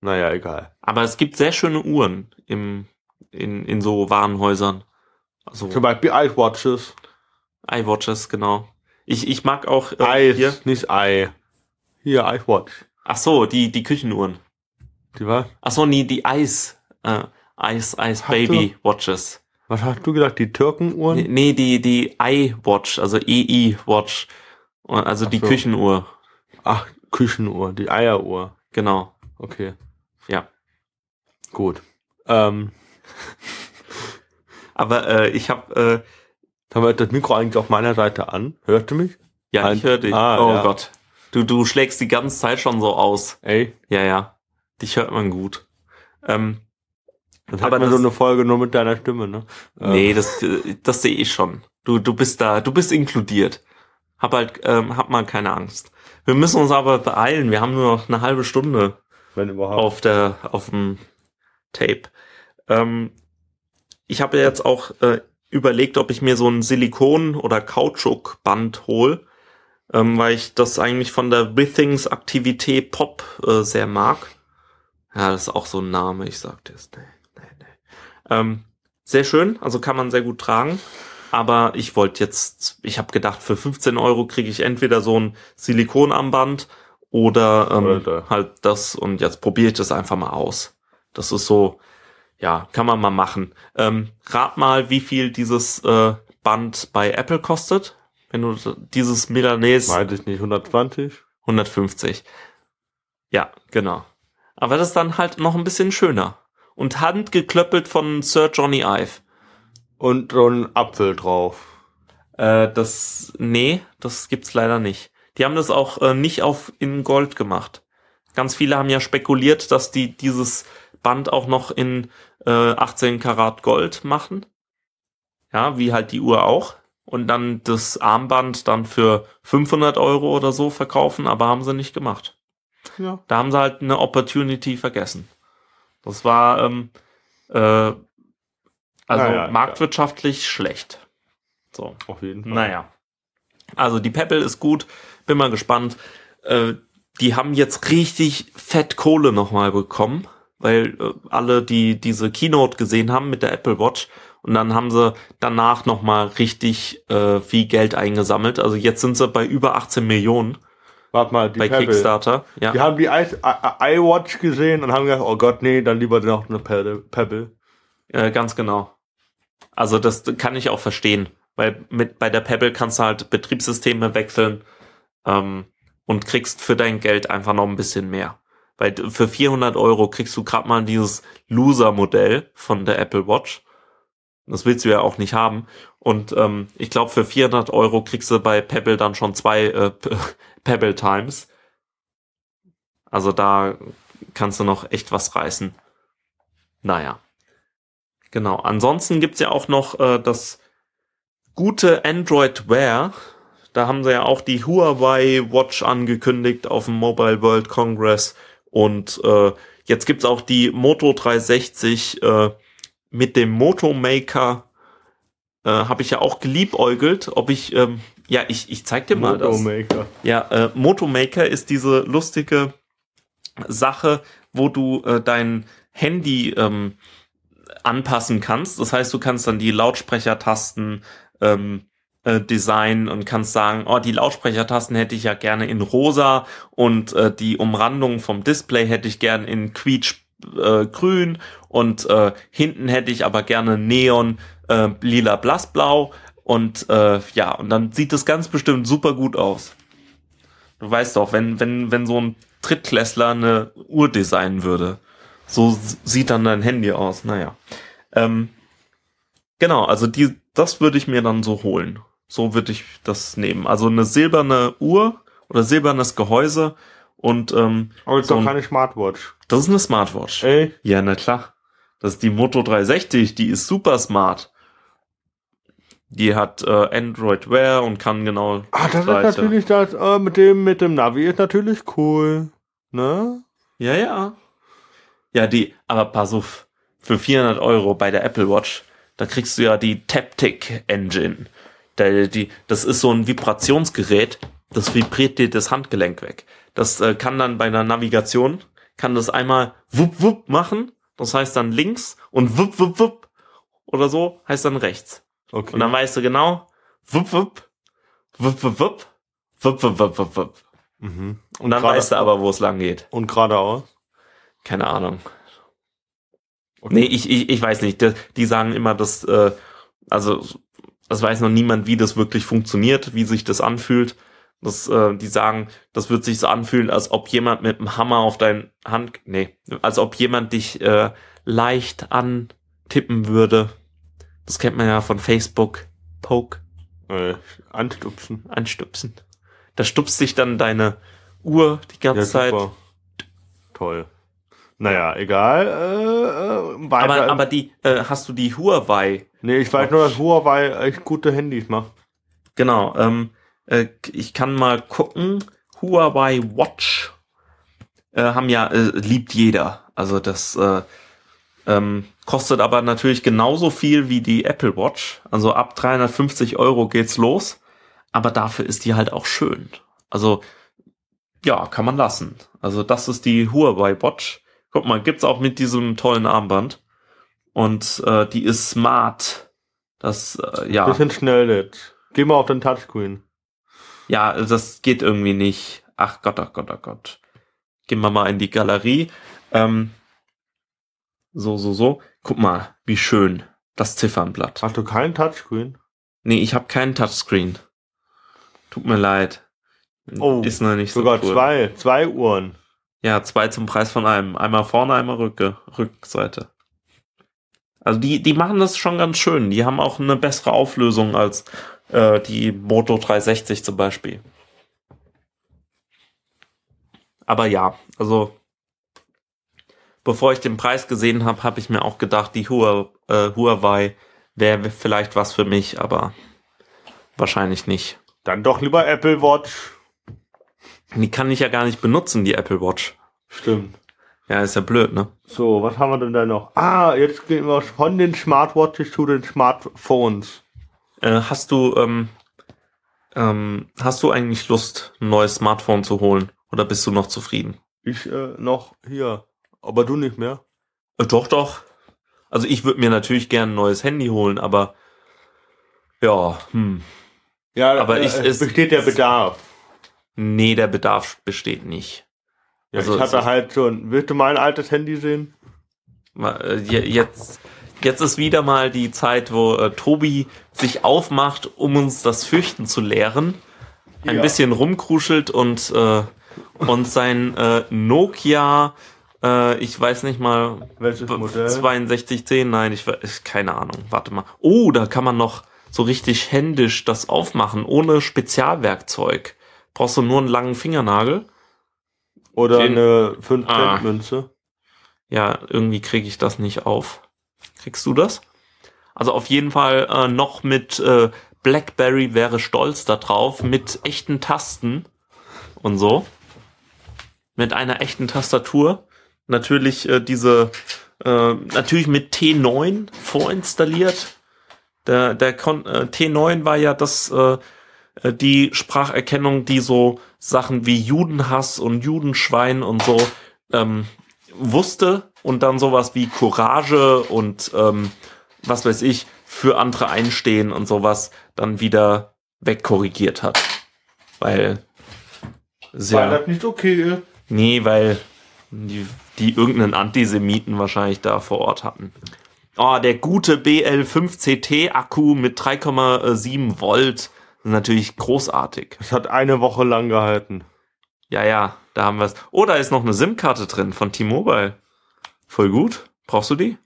naja, egal. Aber es gibt sehr schöne Uhren im, in, in so Warenhäusern. Also Zum Beispiel iWatches. iWatches, genau. Ich, ich mag auch äh, Eis, hier. nicht Ei. Hier, iWatch. Ach so, die, die Küchenuhren. Die was? Ach so, nee, die Eis, äh, Eis, Eis Hast Baby Watches. Was hast du gesagt? Die Türkenuhren? Nee, nee, die, die iWatch, also EI Watch. Also Ach die so. Küchenuhr, Ach, Küchenuhr, die Eieruhr. genau. Okay, Ja. gut. Ähm, [LAUGHS] Aber äh, ich habe, äh, haben wir das Mikro eigentlich auf meiner Seite an? Hörst du mich? ja, Ein- ich höre dich. Ah, oh ja. Gott. Du, du schlägst die ganze Zeit schon so aus. Ey, Ja, ja. Dich hört man gut. Ähm, dann Aber hat man das- so eine Folge nur mit deiner Stimme, ne? Ähm, Nee, das, das sehe ich schon. Du, du bist da, du bist inkludiert. Hab halt, ähm, hab mal keine Angst. Wir müssen uns aber beeilen. Wir haben nur noch eine halbe Stunde Wenn überhaupt. auf der, auf dem Tape. Ähm, ich habe jetzt auch äh, überlegt, ob ich mir so ein Silikon- oder Kautschukband hol, ähm, weil ich das eigentlich von der Withings Aktivität Pop äh, sehr mag. Ja, das ist auch so ein Name, ich sag das. Nee, nee, nee. Ähm, sehr schön, also kann man sehr gut tragen. Aber ich wollte jetzt, ich habe gedacht, für 15 Euro kriege ich entweder so ein Silikonarmband oder ähm, Alter. halt das und jetzt probiere ich das einfach mal aus. Das ist so, ja, kann man mal machen. Ähm, rat mal, wie viel dieses äh, Band bei Apple kostet. Wenn du dieses Milanese Weiß ich nicht, 120? 150. Ja, genau. Aber das ist dann halt noch ein bisschen schöner. Und handgeklöppelt von Sir Johnny Ive. Und so ein Apfel drauf. Äh, das, nee, das gibt's leider nicht. Die haben das auch äh, nicht auf in Gold gemacht. Ganz viele haben ja spekuliert, dass die dieses Band auch noch in äh, 18 Karat Gold machen. Ja, wie halt die Uhr auch. Und dann das Armband dann für 500 Euro oder so verkaufen, aber haben sie nicht gemacht. Ja. Da haben sie halt eine Opportunity vergessen. Das war ähm, äh, also Naja, marktwirtschaftlich schlecht. So. Auf jeden Fall. Naja. Also die Pebble ist gut. Bin mal gespannt. Äh, die haben jetzt richtig fett Kohle nochmal bekommen, weil äh, alle, die diese Keynote gesehen haben mit der Apple Watch, und dann haben sie danach nochmal richtig äh, viel Geld eingesammelt. Also jetzt sind sie bei über 18 Millionen Warte mal, die bei Pebble. Kickstarter. Ja. Die haben die iWatch gesehen und haben gedacht, oh Gott, nee, dann lieber noch eine Pebble. Pebble. Äh, ganz genau. Also das kann ich auch verstehen, weil mit bei der Pebble kannst du halt Betriebssysteme wechseln ähm, und kriegst für dein Geld einfach noch ein bisschen mehr. Weil für 400 Euro kriegst du gerade mal dieses Loser-Modell von der Apple Watch. Das willst du ja auch nicht haben. Und ähm, ich glaube, für 400 Euro kriegst du bei Pebble dann schon zwei äh, [LAUGHS] Pebble Times. Also da kannst du noch echt was reißen. Naja. Genau. Ansonsten gibt's ja auch noch äh, das gute Android Wear. Da haben sie ja auch die Huawei Watch angekündigt auf dem Mobile World Congress. Und äh, jetzt gibt's auch die Moto 360 äh, mit dem Moto Maker. Äh, Habe ich ja auch geliebäugelt, ob ich, ähm, ja, ich, ich zeig dir mal das. Motomaker. Ja, äh, Moto Maker ist diese lustige Sache, wo du äh, dein Handy ähm, anpassen kannst. Das heißt, du kannst dann die Lautsprechertasten ähm, äh, designen und kannst sagen, oh, die Lautsprechertasten hätte ich ja gerne in rosa und äh, die Umrandung vom Display hätte ich gerne in quietsch äh, grün und äh, hinten hätte ich aber gerne neon äh, lila blassblau Und äh, ja, und dann sieht es ganz bestimmt super gut aus. Du weißt doch, wenn, wenn, wenn so ein Drittklässler eine Uhr designen würde, so sieht dann dein Handy aus. Naja. Ähm, genau, also die, das würde ich mir dann so holen. So würde ich das nehmen. Also eine silberne Uhr oder silbernes Gehäuse und ähm, Aber ist So doch ein- keine Smartwatch. das ist eine Smartwatch. Ey, Ja, na klar. Das ist die Moto 360, die ist super smart. Die hat äh, Android Wear und kann genau. ah, das ist Seite. natürlich das, äh, mit dem, mit dem Navi ist natürlich cool. Ne? Ja, ja. Ja, die, aber pass auf, für 400 Euro bei der Apple Watch, da kriegst du ja die Taptic Engine. Da, die, das ist so ein Vibrationsgerät, das vibriert dir das Handgelenk weg. Das äh, kann dann bei einer Navigation, kann das einmal wupp wupp machen, das heißt dann links und wupp wupp wupp oder so heißt dann rechts. Okay. Und dann weißt du genau, wupp wupp, wupp wupp wupp, wupp wupp wupp wupp mhm. Und dann Gerade- weißt du aber, wo es lang geht. Und geradeaus? Keine Ahnung. Okay. Nee, ich, ich, ich weiß nicht. Die, die sagen immer, dass, äh, also es weiß noch niemand, wie das wirklich funktioniert, wie sich das anfühlt. Das, äh, die sagen, das wird sich so anfühlen, als ob jemand mit einem Hammer auf dein Hand, nee, als ob jemand dich äh, leicht antippen würde. Das kennt man ja von Facebook. Poke, Äh, anstupsen. anstupsen. Da stupst sich dann deine Uhr die ganze Zeit. super. Toll. Naja, egal. Äh, äh. Aber, aber die, äh, hast du die Huawei nee, ich weiß nur, dass Huawei echt gute Handys macht. Genau, ähm, äh, ich kann mal gucken. Huawei Watch äh, haben ja, äh, liebt jeder. Also das äh, ähm, kostet aber natürlich genauso viel wie die Apple Watch. Also ab 350 Euro geht's los. Aber dafür ist die halt auch schön. Also ja, kann man lassen. Also das ist die Huawei Watch. Guck mal, gibt's auch mit diesem tollen Armband. Und äh, die ist smart. Das, äh, ja. Bisschen schnell jetzt. Geh mal auf den Touchscreen. Ja, das geht irgendwie nicht. Ach Gott, ach Gott, ach Gott. Gehen wir mal in die Galerie. Ähm, so, so, so. Guck mal, wie schön. Das Ziffernblatt. Hast du keinen Touchscreen? Nee, ich habe keinen Touchscreen. Tut mir leid. Oh, Ist noch nicht Sogar so cool. zwei. Zwei Uhren. Ja, zwei zum Preis von einem. Einmal vorne, einmal Rücke, Rückseite. Also die, die machen das schon ganz schön. Die haben auch eine bessere Auflösung als äh, die Moto 360 zum Beispiel. Aber ja, also bevor ich den Preis gesehen habe, habe ich mir auch gedacht, die Hua, äh, Huawei wäre vielleicht was für mich, aber wahrscheinlich nicht. Dann doch lieber Apple Watch. Die kann ich ja gar nicht benutzen, die Apple Watch. Stimmt. Ja, ist ja blöd, ne? So, was haben wir denn da noch? Ah, jetzt gehen wir von den Smartwatches zu den Smartphones. Äh, hast du, ähm, ähm, hast du eigentlich Lust, ein neues Smartphone zu holen? Oder bist du noch zufrieden? Ich äh, noch hier. Aber du nicht mehr. Äh, doch, doch. Also ich würde mir natürlich gerne ein neues Handy holen, aber ja, hm. Ja, Aber ich- es es- besteht der Bedarf. Nee, der Bedarf besteht nicht. Ja, Also ich hatte halt schon. Willst du mein altes Handy sehen? Äh, je- Jetzt, jetzt ist wieder mal die Zeit, wo äh, Tobi sich aufmacht, um uns das Fürchten zu lehren. Ein Ja. bisschen rumkruschelt und, äh, und sein äh, Nokia, äh, ich weiß nicht mal, Welches Modell? 6210, nein, ich weiß, keine Ahnung, warte mal. Oh, da kann man noch so richtig händisch das aufmachen, ohne Spezialwerkzeug. Brauchst du nur einen langen Fingernagel? Oder Den- eine 5 Ah. Cent Münze? Ja, irgendwie kriege ich das nicht auf. Kriegst du das? Also auf jeden Fall äh, noch mit äh, BlackBerry wäre stolz da drauf, mit echten Tasten und so. Mit einer echten Tastatur. Natürlich äh, diese, äh, natürlich mit T9 vorinstalliert. Der, der Kon äh, T9 war ja das, äh, äh, die Spracherkennung, die so Sachen wie Judenhass und Judenschwein und so ähm, wusste und dann sowas wie Courage und ähm, was weiß ich, für andere einstehen und sowas dann wieder wegkorrigiert hat. Weil Weil sehr, das nicht okay ist. nee, weil die, die irgendeinen Antisemiten wahrscheinlich da vor Ort hatten. Oh, der gute BL5CT-Akku mit 3,7 Volt. Natürlich großartig. Das hat eine Woche lang gehalten. Ja, ja, da haben wir es. Oh, da ist noch eine SIM-Karte drin von T-Mobile. Voll gut. Brauchst du die?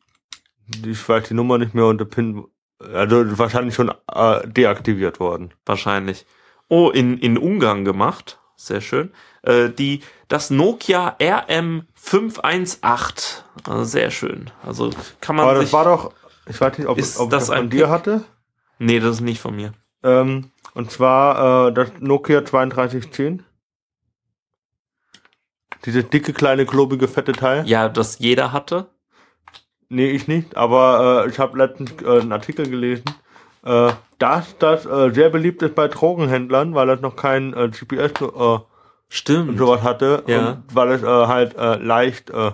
Ich weiß die Nummer nicht mehr unter PIN. Also wahrscheinlich schon äh, deaktiviert worden. Wahrscheinlich. Oh, in, in Ungarn gemacht. Sehr schön. Äh, die, das Nokia RM518. Also sehr schön. Also kann man Aber das war doch, ich weiß nicht, ob, Ist ob das das von ein dir Pick? hatte. nee, das ist nicht von mir. Ähm, und zwar äh, das Nokia 3210. Dieses dicke, kleine, klobige, fette Teil. Ja, das jeder hatte. Nee, ich nicht, aber äh, ich habe letztens äh, einen Artikel gelesen, äh, dass das äh, sehr beliebt ist bei Drogenhändlern, weil das noch kein äh, GPS äh, und Stimmt. sowas hatte Ja. und weil es äh, halt äh, leicht äh,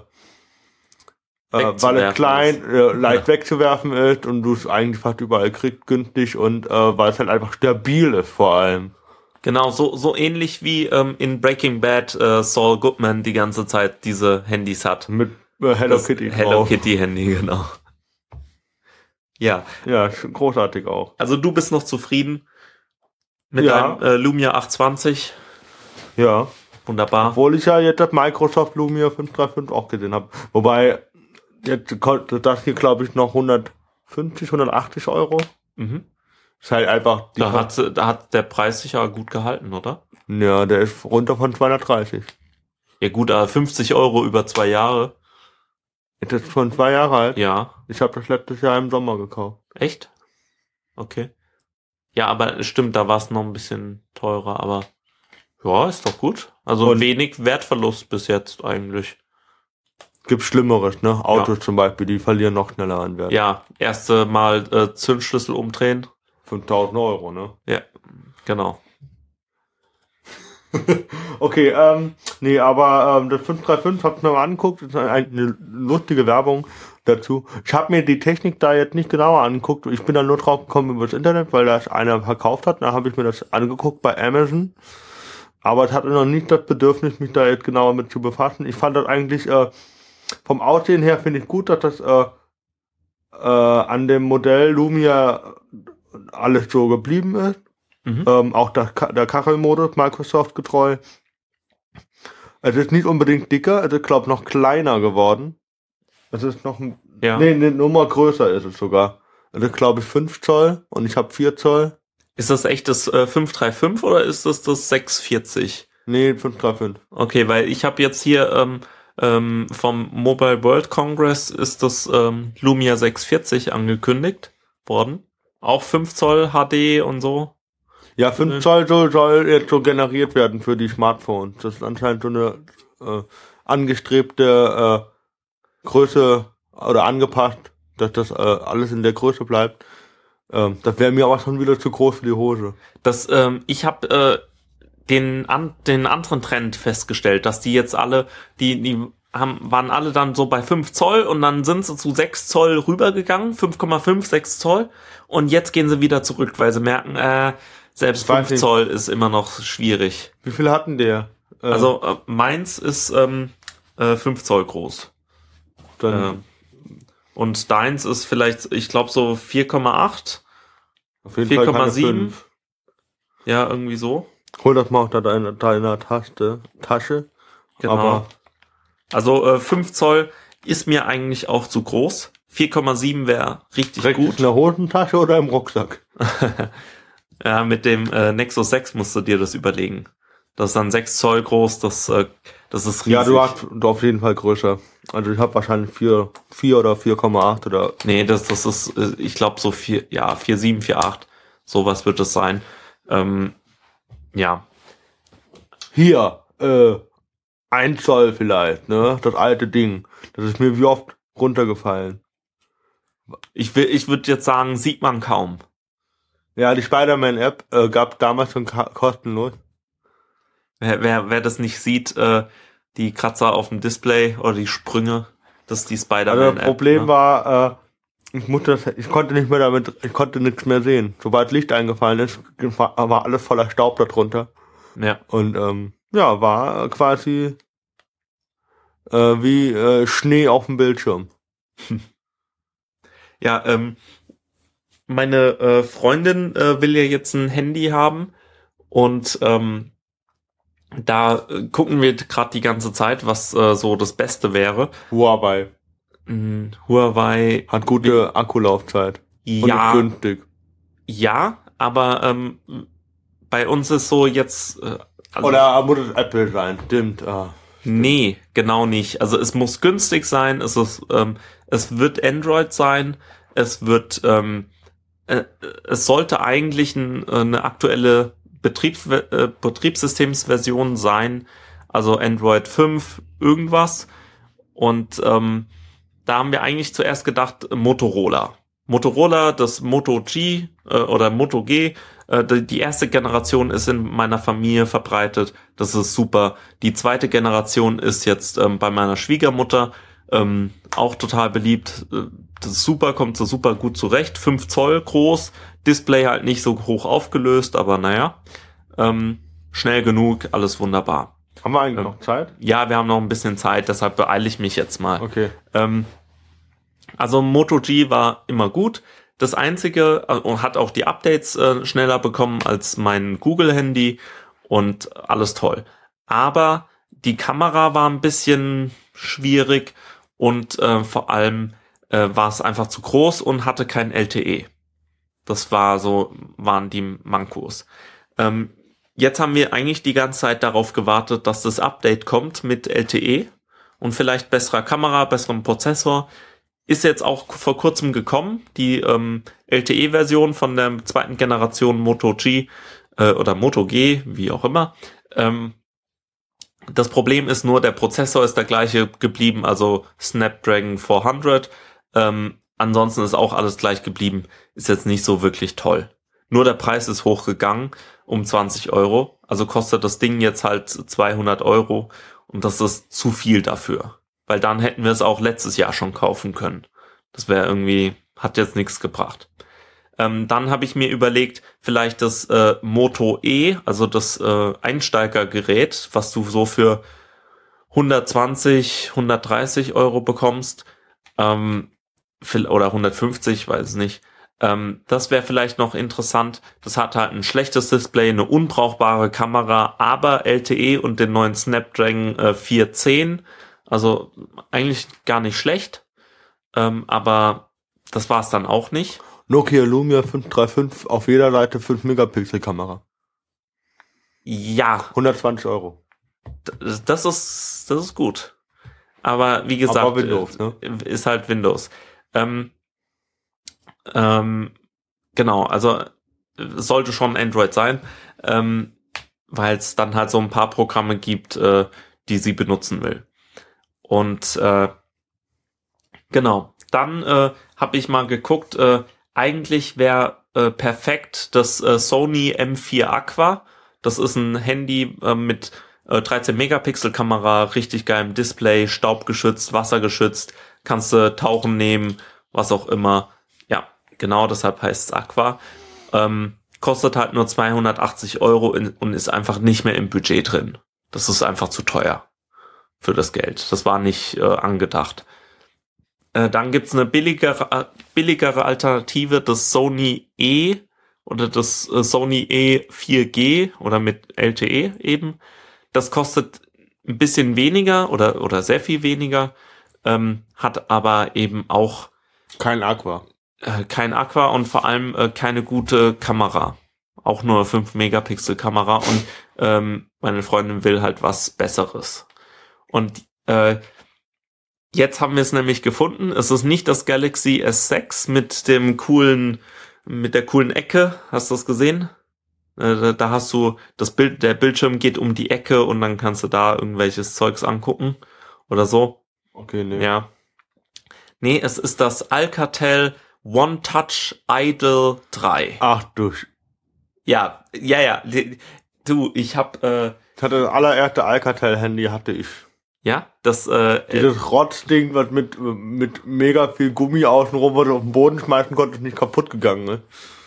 äh, weil es klein, äh, leicht wegzuwerfen ist und du es eigentlich fast überall kriegst, günstig und äh, weil es halt einfach stabil ist vor allem. Genau, so, so ähnlich wie ähm, in Breaking Bad äh, Saul Goodman die ganze Zeit diese Handys hat. Mit äh, Hello Das Kitty Hello drauf. Kitty Handy, genau. Ja, Ja, großartig auch. also du bist noch zufrieden mit Ja. deinem äh, Lumia 820. Ja. Wunderbar. Obwohl ich ja jetzt das Microsoft Lumia 535 auch gesehen habe. Wobei, jetzt kostet das hier, glaube ich, noch 150, 180 Euro. Mhm. Ist halt einfach, Da, hat, da hat der Preis sich ja gut gehalten, oder? ja, der ist runter von 230. Ja gut, aber 50 Euro über zwei Jahre. Das ist schon zwei Jahre alt. Ja, Ich habe das letztes Jahr im Sommer gekauft. echt? Okay. Ja, aber stimmt, da war es noch ein bisschen teurer, aber ja, ist doch gut. Also Und- wenig Wertverlust bis jetzt eigentlich. Gibt Schlimmeres, ne? Autos zum Beispiel, die verlieren noch schneller an Wert. Ja, erste Mal äh, Zündschlüssel umdrehen. 5000 Euro, ne? Ja, genau. [LAUGHS] Okay, ähm, nee, aber ähm, das 535 hab ich mir mal angeguckt, das ist eigentlich eine lustige Werbung dazu. Ich habe mir die Technik da jetzt nicht genauer angeguckt. Ich bin da nur drauf gekommen über das Internet, weil das einer verkauft hat. Da habe ich mir das angeguckt bei Amazon. Aber ich hatte noch nicht das Bedürfnis, mich da jetzt genauer mit zu befassen. Ich fand das eigentlich äh, vom Aussehen her finde ich gut, dass das äh, äh, an dem Modell Lumia alles so geblieben ist. Mhm. Ähm, auch der, der Kachelmodus Microsoft getreu. Es ist nicht unbedingt dicker, es ist glaube noch kleiner geworden. Es ist noch ein, Ja. nee, eine Nummer größer ist es sogar. Es ist glaube ich 5 Zoll und ich habe 4 Zoll. Ist das echt das äh, 535 oder ist das das 640? Nee, 535. Okay, weil ich habe jetzt hier ähm, ähm, vom Mobile World Congress ist das ähm, Lumia 640 angekündigt worden. Auch 5 Zoll HD und so. Ja, 5 Mhm. Zoll soll, soll jetzt so generiert werden für die Smartphones. Das ist anscheinend so eine äh, angestrebte äh, Größe oder angepasst, dass das äh, alles in der Größe bleibt. Ähm, das wäre mir aber schon wieder zu groß für die Hose. Das, ähm, ich habe äh, den, an, den anderen Trend festgestellt, dass die jetzt alle, die, die haben, waren alle dann so bei 5 Zoll und dann sind sie zu 6 Zoll rübergegangen, 5,5, 6 Zoll und jetzt gehen sie wieder zurück, weil sie merken, äh, selbst Ich weiß 5 nicht. Zoll ist immer noch schwierig. Wie viel hatten der? Äh, Also äh, meins ist ähm, äh, 5 Zoll groß. dann Ähm, und deins ist vielleicht, ich glaube so 4,8. auf jeden Fall keine 4,7. fünf. Ja, irgendwie so. Hol das mal unter deiner, deiner Taste, Tasche. Genau. Aber Also äh, 5 Zoll ist mir eigentlich auch zu groß. 4,7 wäre richtig direkt gut. in der Hosentasche oder im Rucksack? [LAUGHS] Ja, mit dem äh, Nexus 6 musst du dir das überlegen. Das ist dann 6 Zoll groß, das, äh, das ist riesig. Ja, du hast du auf jeden Fall größer. Also ich habe wahrscheinlich 4, 4 oder 4,8 oder Nee, das, das ist, äh, ich glaube so 4, ja, 4,7, 4,8. Sowas wird es sein. Ähm, ja, hier, äh, 1 Zoll vielleicht, ne? Das alte Ding. Das ist mir wie oft runtergefallen. ich will, ich würde jetzt sagen, sieht man kaum. Ja, die Spider-Man-App äh, gab damals schon kostenlos. Wer, wer, wer das nicht sieht, äh, die Kratzer auf dem Display oder die Sprünge, das ist die Also Spider-Man. das Problem ne? war, äh, ich musste das, ich konnte nicht mehr damit, ich konnte nichts mehr sehen. Sobald Licht eingefallen ist, war war alles voller Staub darunter. Ja, Und ähm, ja, war quasi äh, wie äh, Schnee auf dem Bildschirm. [LAUGHS] Ja, ähm, meine äh, Freundin äh, will ja jetzt ein Handy haben und ähm, da äh, gucken wir gerade die ganze Zeit, was äh, so das Beste wäre. Huawei. Hm, Huawei, Hat gute Akkulaufzeit. Und ja, ist günstig. ja, aber ähm, bei uns ist so jetzt, äh, also, Oder muss es Apple sein? Stimmt. Ah. nee, genau nicht. Also es muss günstig sein, es ist, ähm, es wird Android sein, es wird, ähm, äh, es sollte eigentlich ein, äh, eine aktuelle Betriebs äh, Betriebssystemsversion sein, also Android 5 irgendwas. Und ähm, da haben wir eigentlich zuerst gedacht Motorola. Motorola, das Moto G äh, oder Moto G, äh, die, die erste Generation ist in meiner Familie verbreitet. Das ist super. Die zweite Generation ist jetzt ähm, bei meiner Schwiegermutter ähm, auch total beliebt. Äh, Das ist super, kommt so super gut zurecht. 5 Zoll groß, Display halt nicht so hoch aufgelöst, aber naja. Ähm, schnell genug, alles wunderbar. Haben wir eigentlich Ähm, noch Zeit? Ja, wir haben noch ein bisschen Zeit, deshalb beeile ich mich jetzt mal. Okay. Ähm, also Moto G war immer gut. Das einzige äh, und hat auch die Updates äh, schneller bekommen als mein Google-Handy und alles toll. Aber die Kamera war ein bisschen schwierig und äh, vor allem äh, war es einfach zu groß und hatte kein LTE. Das war so, waren die Mankos. Ähm, jetzt haben wir eigentlich die ganze Zeit darauf gewartet, dass das Update kommt mit LTE und vielleicht besserer Kamera, besserem Prozessor. Ist jetzt auch vor kurzem gekommen, die ähm, LTE-Version von der zweiten Generation Moto G äh, oder Moto G, wie auch immer. Ähm, das Problem ist nur, der Prozessor ist der gleiche geblieben, also Snapdragon 400. Ähm, ansonsten ist auch alles gleich geblieben. Ist jetzt nicht so wirklich toll. Nur der Preis ist hochgegangen um 20 Euro. Also kostet das Ding jetzt halt 200 Euro und das ist zu viel dafür. Weil dann hätten wir es auch letztes Jahr schon kaufen können. Das wäre irgendwie, hat jetzt nichts gebracht. Ähm, dann habe ich mir überlegt, vielleicht das äh, Moto E, also das äh, Einsteigergerät, was du so für 120, 130 Euro bekommst, ähm, oder 150, weiß es nicht. Ähm, das wäre vielleicht noch interessant. Das hat halt ein schlechtes Display, eine unbrauchbare Kamera, aber LTE und den neuen Snapdragon äh, 410. Also eigentlich gar nicht schlecht. Ähm, aber das war's dann auch nicht. Nokia Lumia 535 auf jeder Seite 5 Megapixel Kamera. Ja, 120 Euro. d- das ist, das ist gut. Aber wie gesagt, Aber Windows, ne? äh, ist halt Windows. Ähm, ähm, genau, also es sollte schon Android sein, ähm, weil es dann halt so ein paar Programme gibt, äh, die sie benutzen will. Und äh, genau, dann äh, habe ich mal geguckt, äh, eigentlich wäre äh, perfekt das äh, Sony M4 Aqua. Das ist ein Handy äh, mit äh, 13 Megapixel Kamera, richtig geilem Display, staubgeschützt, wassergeschützt, kannst du tauchen nehmen, was auch immer. Ja, genau deshalb heißt es Aqua. Ähm, kostet halt nur 280 Euro in, und ist einfach nicht mehr im Budget drin. Das ist einfach zu teuer für das Geld. Das war nicht äh, angedacht. Äh, dann gibt's eine billigere, äh, billigere Alternative, das Sony E oder das äh, Sony E 4G oder mit LTE eben. Das kostet ein bisschen weniger oder, oder sehr viel weniger, ähm, hat aber eben auch Kein Aqua. äh, kein Aqua und vor allem äh, keine gute Kamera. Auch nur 5 Megapixel Kamera und ähm, meine Freundin will halt was Besseres. Und äh, jetzt haben wir es nämlich gefunden. Es ist nicht das Galaxy S6 mit dem coolen, mit der coolen Ecke. Hast du das gesehen? Äh, da- hast du das Bild, der Bildschirm geht um die Ecke und dann kannst du da irgendwelches Zeugs angucken oder so. Okay, nee. Ja. Nee, es ist das Alcatel One Touch Idol 3. Ach du, Ja, ja, ja. Du, ich hab, äh, ich hatte das allererste Alcatel-Handy hatte ich. Ja, das, äh, äh, Dieses Rotzding, was mit, mit mega viel Gummi außenrum, was du auf den Boden schmeißen konntest, nicht kaputt gegangen, ne?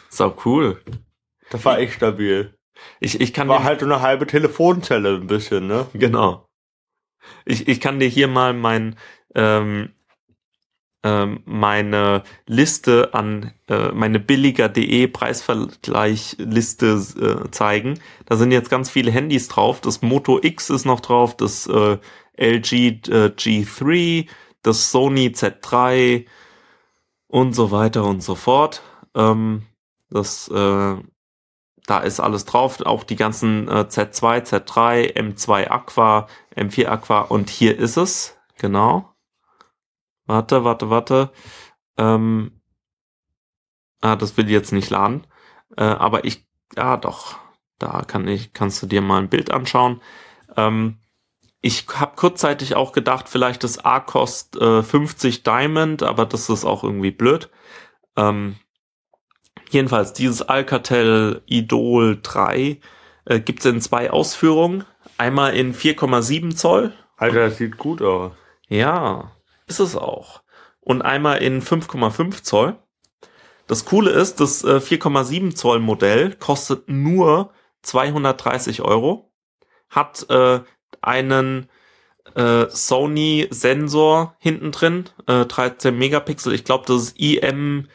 sau cool. Das war echt stabil. Ich, ich kann War halt so eine halbe Telefonzelle ein bisschen, ne? genau. Ich, ich kann dir hier mal mein, ähm, ähm, meine Liste an äh, meine billiger.de Preisvergleichliste äh, zeigen. Da sind jetzt ganz viele Handys drauf. Das Moto X ist noch drauf, das äh, LG äh, G3, das Sony Z3 und so weiter und so fort. Ähm, das äh, da ist alles drauf, auch die ganzen äh, Z2, Z3, M2 Aqua, M4 Aqua und hier ist es, genau. Warte, warte, warte. Ähm, ah, das will jetzt nicht laden. Äh, aber ich, ja doch, da kann ich, kannst du dir mal ein Bild anschauen. Ähm, ich habe kurzzeitig auch gedacht, vielleicht das A kostet äh, 50 Diamond, aber das ist auch irgendwie blöd. Ähm, jedenfalls, dieses Alcatel Idol 3 äh, gibt es in zwei Ausführungen. Einmal in 4,7 Zoll. Alter, das sieht gut aus. Ja, ist es auch. Und einmal in 5,5 Zoll. Das Coole ist, das äh, 4,7 Zoll Modell kostet nur 230 Euro, hat äh, einen äh, Sony Sensor hinten drin, äh, 13 Megapixel. Ich glaube, das ist IM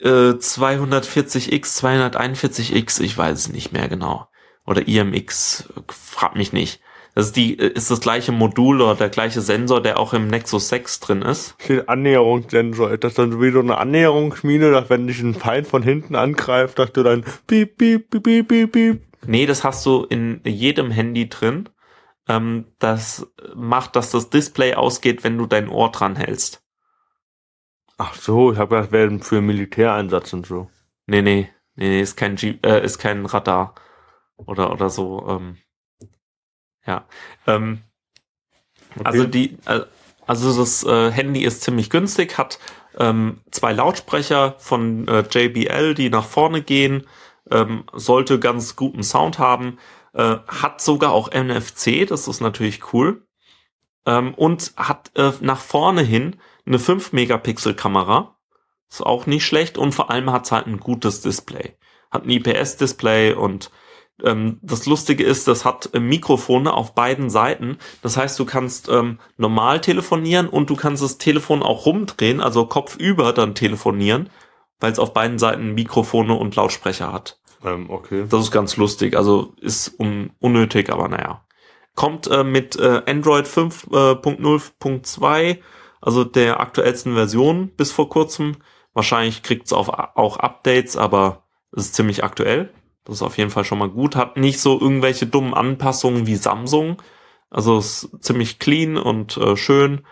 äh, 240X, 241X, ich weiß es nicht mehr genau. Oder IMX, frag mich nicht. Das ist die, ist das gleiche Modul oder der gleiche Sensor, der auch im Nexus 6 drin ist. Steht Annäherungssensor. Ist das dann wie so eine Annäherungsmine, dass wenn dich ein Feind von hinten angreift, dass du dann piep, piep, piep, piep, piep, piep. Nee, das hast du in jedem Handy drin. Ähm, das macht, dass das Display ausgeht, wenn du dein Ohr dran hältst. Ach so, ich habe gedacht, das wäre für Militäreinsatz und so. Nee, nee, nee, nee ist kein G äh, ist kein Radar. Oder, oder so, ähm, ja. Ähm, Okay. Also die, äh, also das äh, Handy ist ziemlich günstig, hat ähm, zwei Lautsprecher von äh, JBL, die nach vorne gehen, ähm, sollte ganz guten Sound haben, äh, hat sogar auch NFC, das ist natürlich cool, ähm, und hat äh, nach vorne hin eine 5 Megapixel Kamera, ist auch nicht schlecht und vor allem hat es halt ein gutes Display, hat ein IPS-Display und ähm, das Lustige ist, das hat äh, Mikrofone auf beiden Seiten. Das heißt, du kannst ähm, normal telefonieren und du kannst das Telefon auch rumdrehen, also kopfüber dann telefonieren, weil es auf beiden Seiten Mikrofone und Lautsprecher hat. Ähm, okay. Das ist ganz lustig, also ist un unnötig, aber naja. Kommt äh, mit äh, Android 5.0.2, also der aktuellsten Version bis vor kurzem. Wahrscheinlich kriegt es auch Updates, aber es ist ziemlich aktuell. Das ist auf jeden Fall schon mal gut. Hat nicht so irgendwelche dummen Anpassungen wie Samsung. Also ist ziemlich clean und äh, schön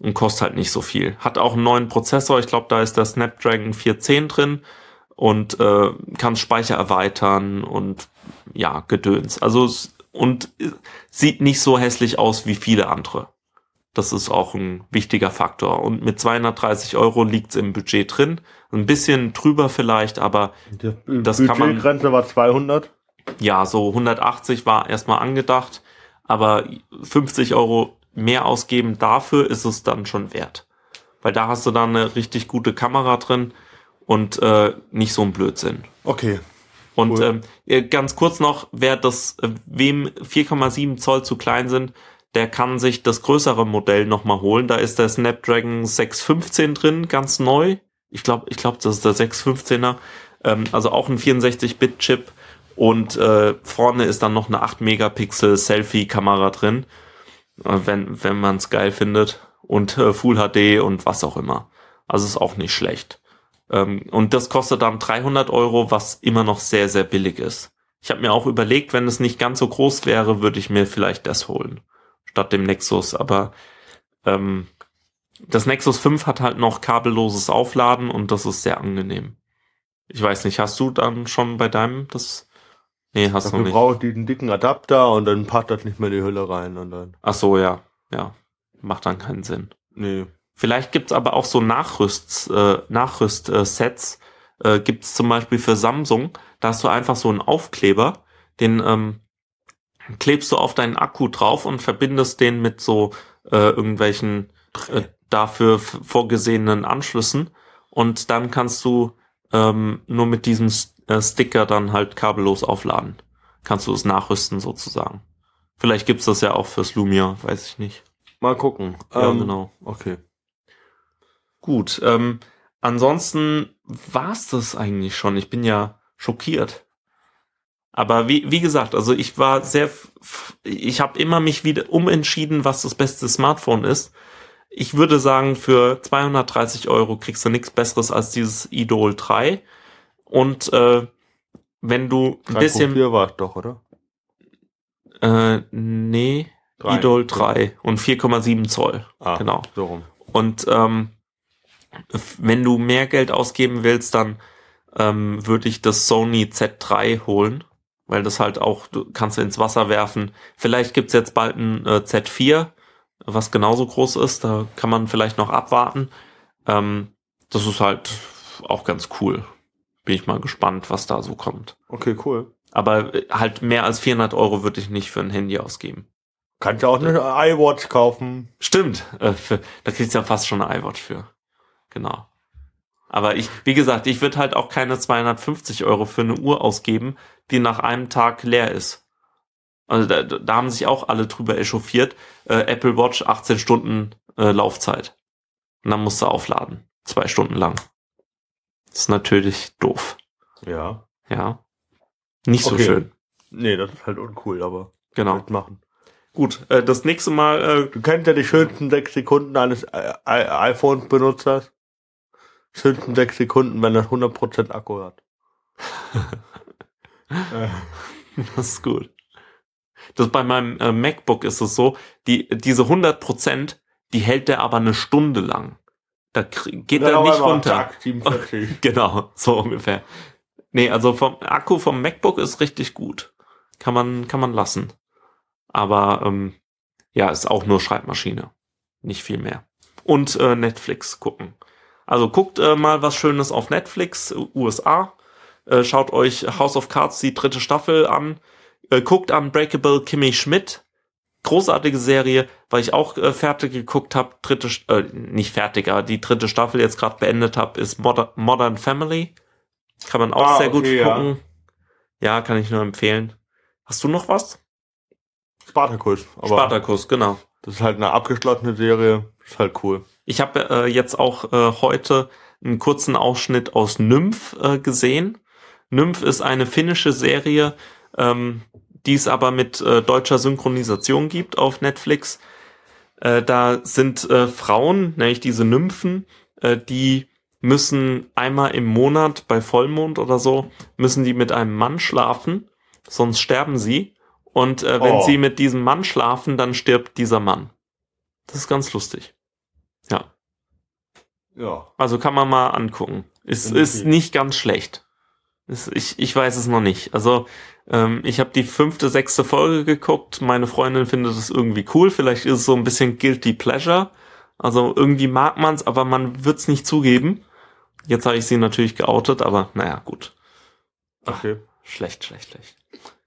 und kostet halt nicht so viel. Hat auch einen neuen Prozessor. Ich glaube, da ist der Snapdragon 410 drin und äh, kann Speicher erweitern und ja, Gedöns. Also und äh, sieht nicht so hässlich aus wie viele andere. Das ist auch ein wichtiger Faktor. Und mit 230 Euro liegt's im Budget drin. Ein bisschen drüber vielleicht, aber Das, Das kann man- Budgetgrenze war 200. ja, so 180 war erstmal angedacht, aber 50 Euro mehr ausgeben dafür ist es dann schon wert. Weil da hast du dann eine richtig gute Kamera drin und äh, nicht so ein Blödsinn. Okay. Und Cool. ähm, äh, ganz kurz noch, wer das, äh, wem 4,7 Zoll zu klein sind, der kann sich das größere Modell nochmal holen. Da ist der Snapdragon 615 drin, ganz neu. Ich glaube, ich glaube, das ist der 615er. Ähm, also auch ein 64-Bit-Chip. Und äh, vorne ist dann noch eine 8 Megapixel Selfie-Kamera drin, äh, wenn, wenn man es geil findet. Und äh, Full HD und was auch immer. Also ist auch nicht schlecht. Ähm, und das kostet dann 300 Euro, was immer noch sehr, sehr billig ist. Ich habe mir auch überlegt, wenn es nicht ganz so groß wäre, würde ich mir vielleicht das holen, statt dem Nexus. Aber ähm, das Nexus 5 hat halt noch kabelloses Aufladen und das ist sehr angenehm. Ich weiß nicht, hast du dann schon bei deinem das? Nee, hast du Dafür nicht. braucht diesen dicken Adapter und dann passt das nicht mehr in die Hülle rein und dann. Ach so, ja, ja, macht dann keinen Sinn. Nee. Vielleicht gibt's aber auch so Nachrüst, äh, Nachrüst-Sets. Äh, gibt's zum Beispiel für Samsung. Da hast du einfach so einen Aufkleber, den ähm, klebst du auf deinen Akku drauf und verbindest den mit so äh, irgendwelchen äh, dafür vorgesehenen Anschlüssen. Und dann kannst du ähm, nur mit diesem S- äh, Sticker dann halt kabellos aufladen. Kannst du es nachrüsten sozusagen. Vielleicht gibt's das ja auch fürs Lumia, weiß ich nicht. Mal gucken. Ja, Ähm, genau. Okay. Gut, ähm, ansonsten war's das eigentlich schon. Ich bin ja schockiert. Aber wie, wie gesagt, also ich war sehr, ich habe immer mich wieder umentschieden, was das beste Smartphone ist. Ich würde sagen, für 230 Euro kriegst du nichts Besseres als dieses Idol 3. Und äh, wenn du ein bisschen, 3.4 war es doch, oder? äh, nee, Drei. Idol 3 und 4,7 Zoll. Ah, Genau. So rum. Und ähm, wenn du mehr Geld ausgeben willst, dann ähm, würde ich das Sony Z3 holen, weil das halt auch, du kannst du ins Wasser werfen. Vielleicht gibt's jetzt bald ein äh, Z4, was genauso groß ist. Da kann man vielleicht noch abwarten. Ähm, das ist halt auch ganz cool. Bin ich mal gespannt, was da so kommt. Okay, cool. Aber äh, halt mehr als 400 Euro würde ich nicht für ein Handy ausgeben. Kannst ja auch eine iWatch kaufen. Stimmt, äh, für, da kriegst du ja fast schon eine iWatch für. Genau. Aber ich, wie gesagt, ich würde halt auch keine 250 Euro für eine Uhr ausgeben, die nach einem Tag leer ist. Also da, da haben sich auch alle drüber echauffiert. Äh, Apple Watch 18 Stunden äh, Laufzeit. Und dann musst du aufladen. Zwei Stunden lang. Das ist natürlich doof. Ja. Ja. Nicht so Okay. schön. Nee, das ist halt uncool, aber Genau. halt machen. Gut, äh, das nächste Mal äh, Du kennst ja die schönsten sechs Sekunden eines I- iPhone-Benutzers. Schönsten sechs Sekunden, wenn das 100% Akku hat. [LAUGHS] Das ist gut. Das bei meinem äh, MacBook ist es so, die, diese 100%, die hält der aber eine Stunde lang. Da geht er nicht runter. zack, [LAUGHS] 47. Genau, so ungefähr. Nee, also vom Akku vom MacBook ist richtig gut. Kann man, kann man lassen. Aber ähm, ja, ist auch nur Schreibmaschine. Nicht viel mehr. Und äh, Netflix gucken. Also guckt äh, mal was Schönes auf Netflix, USA. Äh, schaut euch House of Cards die dritte Staffel an. Äh, guckt Unbreakable Kimmy Schmidt. Großartige Serie, weil ich auch äh, fertig geguckt habe. Dritte, äh, nicht fertig, aber die dritte Staffel jetzt gerade beendet habe, ist Modern, Modern Family. Kann man auch Ah, sehr gut okay, ja. gucken. Ja. kann ich nur empfehlen. Hast du noch was? Spartacus. Aber Spartacus, genau. das ist halt eine abgeschlossene Serie. Ist halt cool. Ich habe äh, jetzt auch äh, heute einen kurzen Ausschnitt aus Nymph äh, gesehen. Nymph ist eine finnische Serie, ähm, die es aber mit äh, deutscher Synchronisation gibt auf Netflix. Äh, da sind äh, Frauen, nämlich diese Nymphen, äh, die müssen einmal im Monat bei Vollmond oder so, müssen die mit einem Mann schlafen, sonst sterben sie. Und äh, wenn Oh. sie mit diesem Mann schlafen, dann stirbt dieser Mann. Das ist ganz lustig. Ja. Ja. Also kann man mal angucken. Ist, Okay. ist nicht ganz schlecht. Ist, ich, ich weiß es noch nicht. Also ähm, ich habe die fünfte, sechste Folge geguckt. Meine Freundin findet es irgendwie cool. Vielleicht ist es so ein bisschen guilty pleasure. Also irgendwie mag man's, aber man wird's nicht zugeben. Jetzt habe ich sie natürlich geoutet, aber naja, gut. Okay. Schlecht, schlecht, schlecht.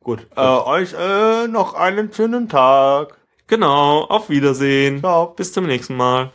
Gut. Äh, euch äh, noch einen schönen Tag. Genau, auf Wiedersehen. Ciao. Bis zum nächsten Mal.